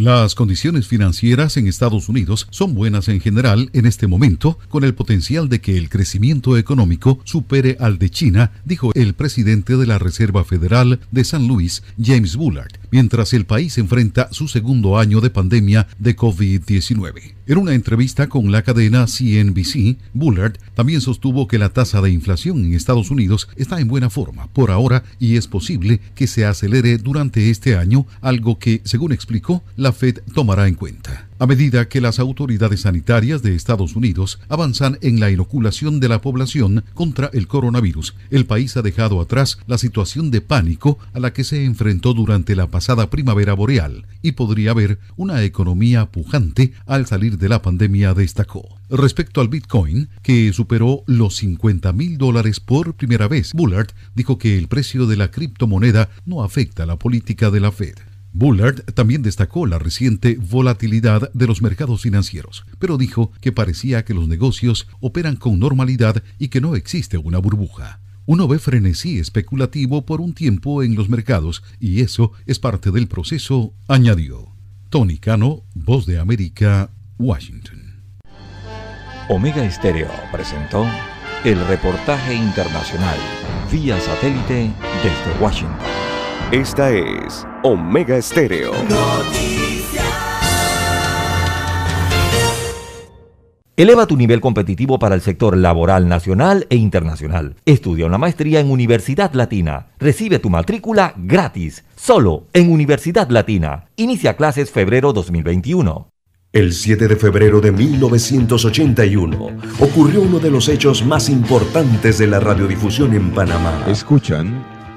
Las condiciones financieras en Estados Unidos son buenas en general en este momento, con el potencial de que el crecimiento económico supere al de China, dijo el presidente de la Reserva Federal de San Luis, James Bullard, mientras el país enfrenta su segundo año de pandemia de COVID-19. En una entrevista con la cadena CNBC, Bullard también sostuvo que la tasa de inflación en Estados Unidos está en buena forma por ahora y es posible que se acelere durante este año, algo que, según explicó, la Fed tomará en cuenta. A medida que las autoridades sanitarias de Estados Unidos avanzan en la inoculación de la población contra el coronavirus, el país ha dejado atrás la situación de pánico a la que se enfrentó durante la pasada primavera boreal y podría haber una economía pujante al salir de la pandemia, destacó. Respecto al Bitcoin, que superó los 50 mil dólares por primera vez, Bullard dijo que el precio de la criptomoneda no afecta la política de la Fed. Bullard también destacó la reciente volatilidad de los mercados financieros, pero dijo que parecía que los negocios operan con normalidad y que no existe una burbuja. Uno ve frenesí especulativo por un tiempo en los mercados y eso es parte del proceso, añadió. Tony Cano, Voz de América, Washington. Omega Estéreo presentó el reportaje internacional vía satélite desde Washington. Esta es Omega Estéreo. Eleva tu nivel competitivo para el sector laboral nacional e internacional. Estudia una maestría en Universidad Latina. Recibe tu matrícula gratis, solo en Universidad Latina. Inicia clases febrero 2021. El 7 de febrero de 1981 ocurrió uno de los hechos más importantes de la radiodifusión en Panamá. Escuchan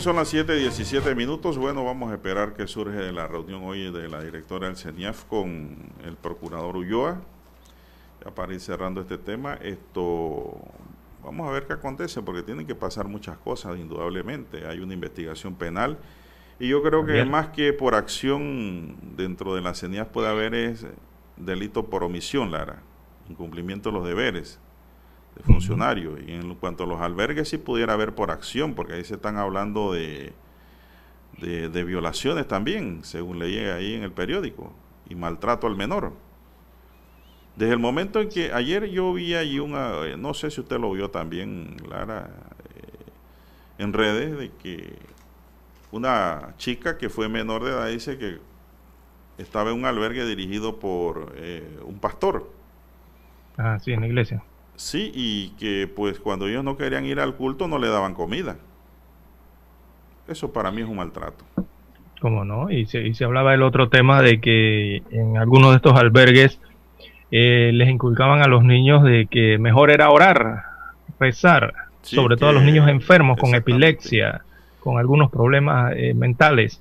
Bien, son las 7:17 minutos. Bueno, vamos a esperar que surge de la reunión hoy de la directora del CENIAF con el procurador Ulloa. Ya para ir cerrando este tema, esto vamos a ver qué acontece, porque tienen que pasar muchas cosas, indudablemente. Hay una investigación penal y yo creo que más que por acción dentro de la CENIAF puede haber es delito por omisión, Lara, incumplimiento de los deberes de funcionario. Y en cuanto a los albergues, sí pudiera haber por acción, porque ahí se están hablando de, de, violaciones también, según leí ahí en el periódico, y maltrato al menor. Desde el momento en que ayer yo vi ahí una, eh, no sé si usted lo vio también, Lara, eh, en redes, de que una chica que fue menor de edad dice que estaba en un albergue dirigido por eh, un pastor. Ah, sí, en la iglesia. Sí, y que pues cuando ellos no querían ir al culto no le daban comida. Eso para mí es un maltrato. ¿Cómo no? Y se, y se hablaba del otro tema de que en algunos de estos albergues eh, les inculcaban a los niños de que mejor era orar, rezar, sobre todo a los niños enfermos con epilepsia, con algunos problemas eh, mentales,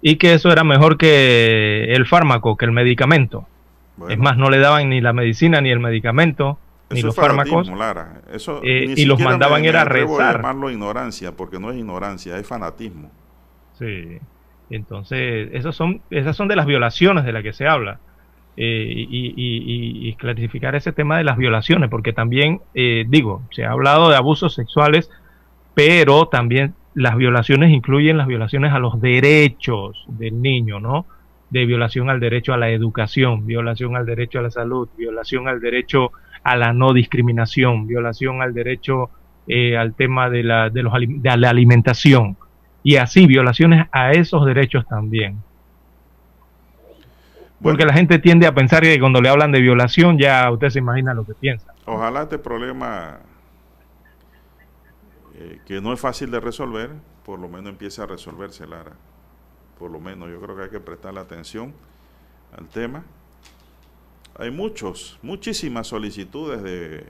y que eso era mejor que el fármaco, que el medicamento. Es más, no le daban ni la medicina ni el medicamento, ni los fármacos. Eso, eh, y los mandaban era a rezar. llamarlo ignorancia, porque no es ignorancia, es fanatismo. Sí. Entonces, esos son, esas son de las violaciones de las que se habla. Eh, y, y, clarificar ese tema de las violaciones, porque también, eh, digo, se ha hablado de abusos sexuales, pero también las violaciones incluyen las violaciones a los derechos del niño, ¿no? De violación al derecho a la educación, violación al derecho a la salud, violación al derecho a la no discriminación, violación al derecho eh, al tema de la, de, los, de la alimentación y así violaciones a esos derechos también. Porque la gente tiende a pensar que cuando le hablan de violación ya usted se imagina lo que piensa. Ojalá este problema eh, que no es fácil de resolver, por lo menos empiece a resolverse, Lara. Por lo menos yo creo que hay que prestarle atención al tema hay muchos, muchísimas solicitudes de,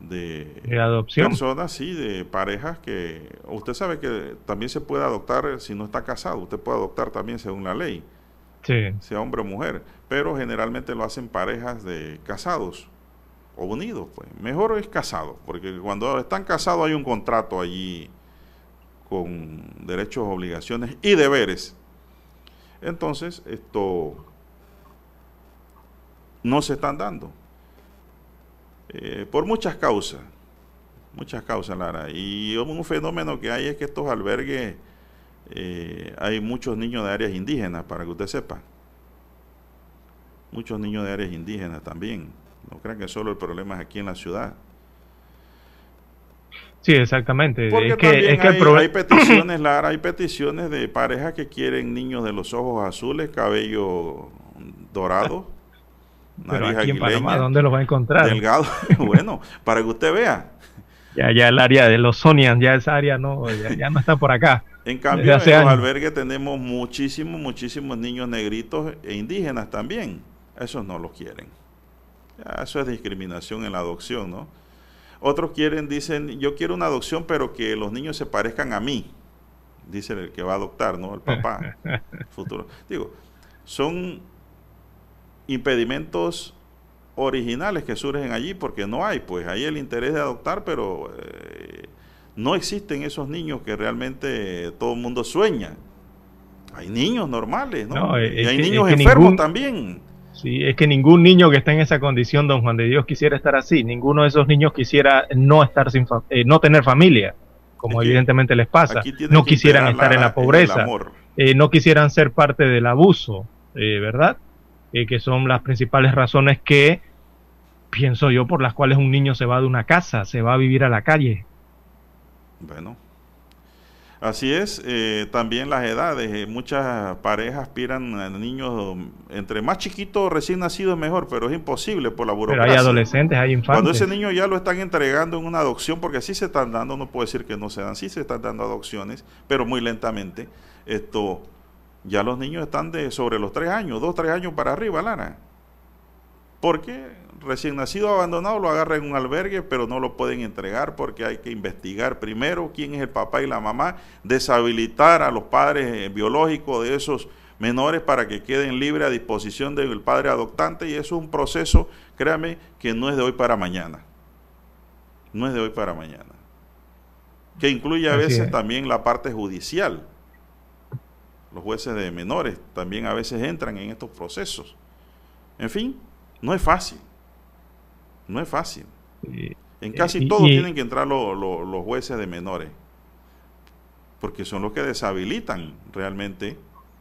de, adopción. personas, sí, de parejas que usted sabe que también se puede adoptar si no está casado, usted puede adoptar también según la ley, sea hombre o mujer, pero generalmente lo hacen parejas de casados o unidos, pues mejor es casado, porque cuando están casados hay un contrato allí con derechos, obligaciones y deberes. Entonces, esto no se están dando. Eh, por muchas causas, muchas causas, Lara. Y un fenómeno que hay es que estos albergues, eh, hay muchos niños de áreas indígenas, para que usted sepa. Muchos niños de áreas indígenas también. No crean que solo el problema es aquí en la ciudad. Sí, exactamente. Porque es que, hay, hay, peticiones, Lara, hay peticiones de parejas que quieren niños de los ojos azules, cabello dorado. Pero aquí en Panamá, ¿dónde los va a encontrar? Delgado, bueno, para que usted vea. Ya, ya el área de los Sonian, ya esa área no, ya, no está por acá. En cambio, en los albergues tenemos muchísimos, muchísimos niños negritos e indígenas también. Esos no los quieren. eso es discriminación en la adopción, ¿no? Otros quieren, dicen, yo quiero una adopción, pero que los niños se parezcan a mí. Dice el que va a adoptar, ¿no? El papá. futuro. Digo, son impedimentos originales que surgen allí porque no hay, pues hay el interés de adoptar, pero eh, no existen esos niños que realmente todo el mundo sueña. Hay niños normales, ¿no? y hay niños enfermos también. Sí, es que ningún niño que está en esa condición, don Juan de Dios, quisiera estar así. Ninguno de esos niños quisiera no estar sin eh, no tener familia, como evidentemente les pasa. No quisieran estar en la pobreza, eh, no quisieran ser parte del abuso, ¿verdad? Eh, que son las principales razones que pienso yo por las cuales un niño se va de una casa, se va a vivir a la calle. Bueno, así es, eh, también las edades, eh, muchas parejas aspiran a niños entre más chiquitos, recién nacidos mejor, pero es imposible por la burocracia. Pero hay adolescentes, hay infantes. Cuando ese niño ya lo están entregando en una adopción, porque sí se están dando, no puedo decir que no se dan, sí se están dando adopciones, pero muy lentamente, esto ya los niños están de sobre los tres años, dos, tres años para arriba, Lara. Porque recién nacido abandonado lo agarra en un albergue, pero no lo pueden entregar porque hay que investigar primero quién es el papá y la mamá, deshabilitar a los padres eh, biológicos de esos menores para que queden libres a disposición del padre adoptante y eso es un proceso, créame, que no es de hoy para mañana. No es de hoy para mañana. Que incluye a veces también la parte judicial. Los jueces de menores también a veces entran en estos procesos. En fin, no es fácil. No es fácil. En casi todo tienen que entrar los jueces de menores, porque son los que deshabilitan realmente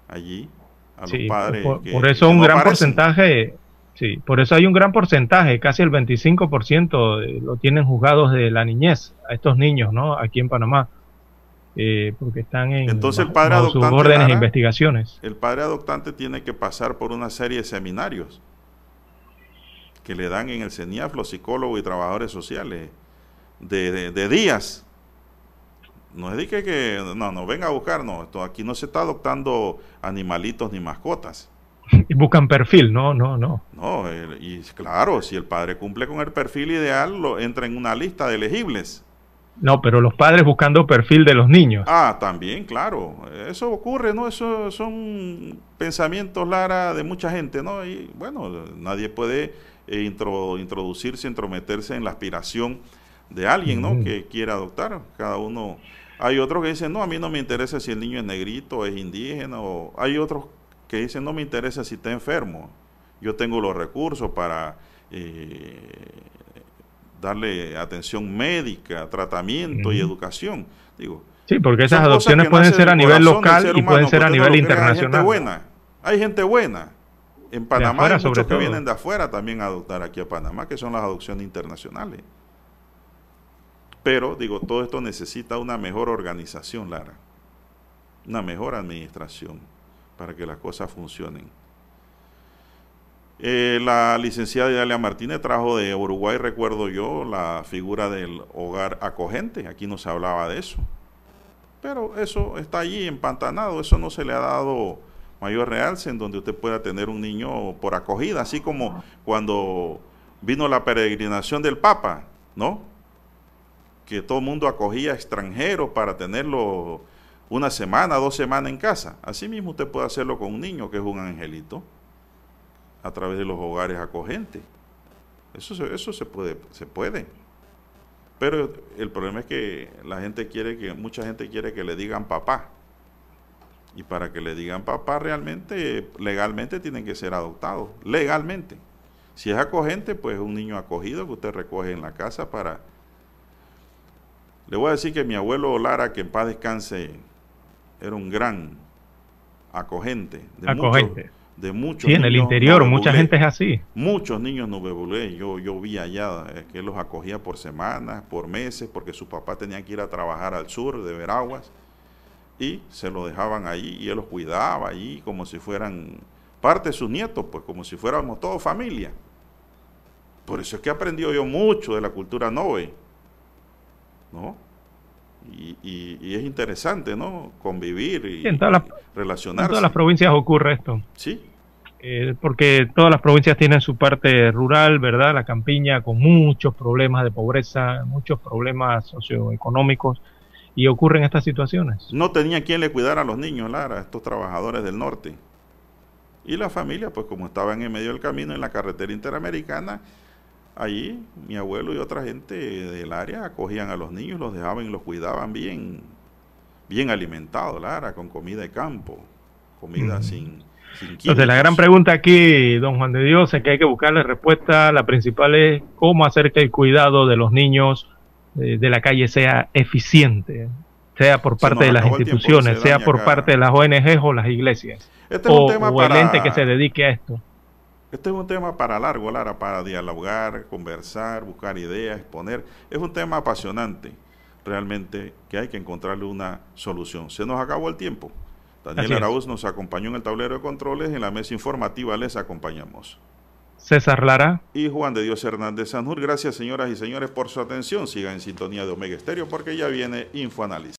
allí a los padres. Por, eso un gran porcentaje, sí, por eso hay un gran porcentaje, casi el 25% lo tienen juzgados de la niñez a estos niños, ¿no? Aquí en Panamá. Eh, porque están en Entonces el padre sus órdenes de investigaciones. El padre adoptante tiene que pasar por una serie de seminarios que le dan en el CENIAF los psicólogos y trabajadores sociales de, de, días. No es de que, no, no, venga a buscar, no, esto, aquí no se está adoptando animalitos ni mascotas. Y buscan perfil, no, no, no. No, y claro, si el padre cumple con el perfil ideal, lo entra en una lista de elegibles. No, pero los padres buscando perfil de los niños. Ah, también, claro. Eso ocurre, ¿no? Eso son pensamientos, Lara, de mucha gente, ¿no? Y bueno, nadie puede e introducirse, intrometerse en la aspiración de alguien, ¿no? Que quiera adoptar. Cada uno. Hay otros que dicen, no, a mí no me interesa si el niño es negrito, es indígena, o hay otros que dicen, no me interesa si está enfermo. Yo tengo los recursos para eh, darle atención médica, tratamiento y educación. Digo, sí, porque esas adopciones pueden ser a nivel local y pueden ser a nivel internacional. Hay gente buena, hay gente buena en Panamá hay muchos que vienen de afuera también a adoptar aquí a Panamá, que son las adopciones internacionales. Pero, digo, todo esto necesita una mejor organización, Lara. Una mejor administración para que las cosas funcionen. Eh, la licenciada Idalia Martínez trajo de Uruguay, recuerdo yo, la figura del hogar acogente. Aquí no se hablaba de eso. Pero eso está allí empantanado, eso no se le ha dado mayor realce en donde usted pueda tener un niño por acogida, así como cuando vino la peregrinación del Papa, ¿no? Que todo el mundo acogía extranjeros para tenerlo una semana, dos semanas en casa. Así mismo usted puede hacerlo con un niño que es un angelito a través de los hogares acogentes. Eso, eso se puede, se puede. Pero el problema es que la gente quiere que, mucha gente quiere que le digan papá. Y para que le digan papá realmente, legalmente tienen que ser adoptados, legalmente. Si es acogente, pues un niño acogido que usted recoge en la casa para... Le voy a decir que mi abuelo Lara, que en paz descanse, era un gran acogente. De acogente. De muchos sí, en el interior, mucha gente es así. Muchos niños nubebulé, yo, yo vi allá eh, que él los acogía por semanas, por meses, porque su papá tenía que ir a trabajar al sur de Veraguas y se lo dejaban ahí y él los cuidaba ahí como si fueran parte de sus nietos, pues como si fuéramos todos familia. Por eso es que aprendió yo mucho de la cultura nove, ¿no? Y, es interesante, ¿no? Convivir y, en relacionarse. En todas las provincias ocurre esto. Sí. Eh, porque todas las provincias tienen su parte rural, ¿verdad? La campiña con muchos problemas de pobreza, muchos problemas socioeconómicos y ocurren estas situaciones. No tenía quien le cuidara a los niños, Lara, estos trabajadores del norte. Y la familia, pues como estaban en medio del camino en la carretera interamericana, allí mi abuelo y otra gente del área acogían a los niños, los dejaban y los cuidaban bien, bien alimentados, Lara, con comida de campo, comida sin, sin Entonces la gran pregunta aquí, don Juan de Dios, es que hay que buscarle respuesta. La principal es cómo hacer que el cuidado de los niños de la calle sea eficiente, sea por parte de las instituciones, sea por parte de las ONG o las iglesias, este o, el ente que se dedique a esto. Este es un tema para largo, Lara, para dialogar, conversar, buscar ideas, exponer. Es un tema apasionante, realmente, que hay que encontrarle una solución. Se nos acabó el tiempo. Daniel Arauz nos acompañó en el tablero de controles, en la mesa informativa les acompañamos. César Lara. Y Juan de Dios Hernández Sanjur. Gracias, señoras y señores, por su atención. Sigan en sintonía de Omega Estéreo porque ya viene InfoAnálisis.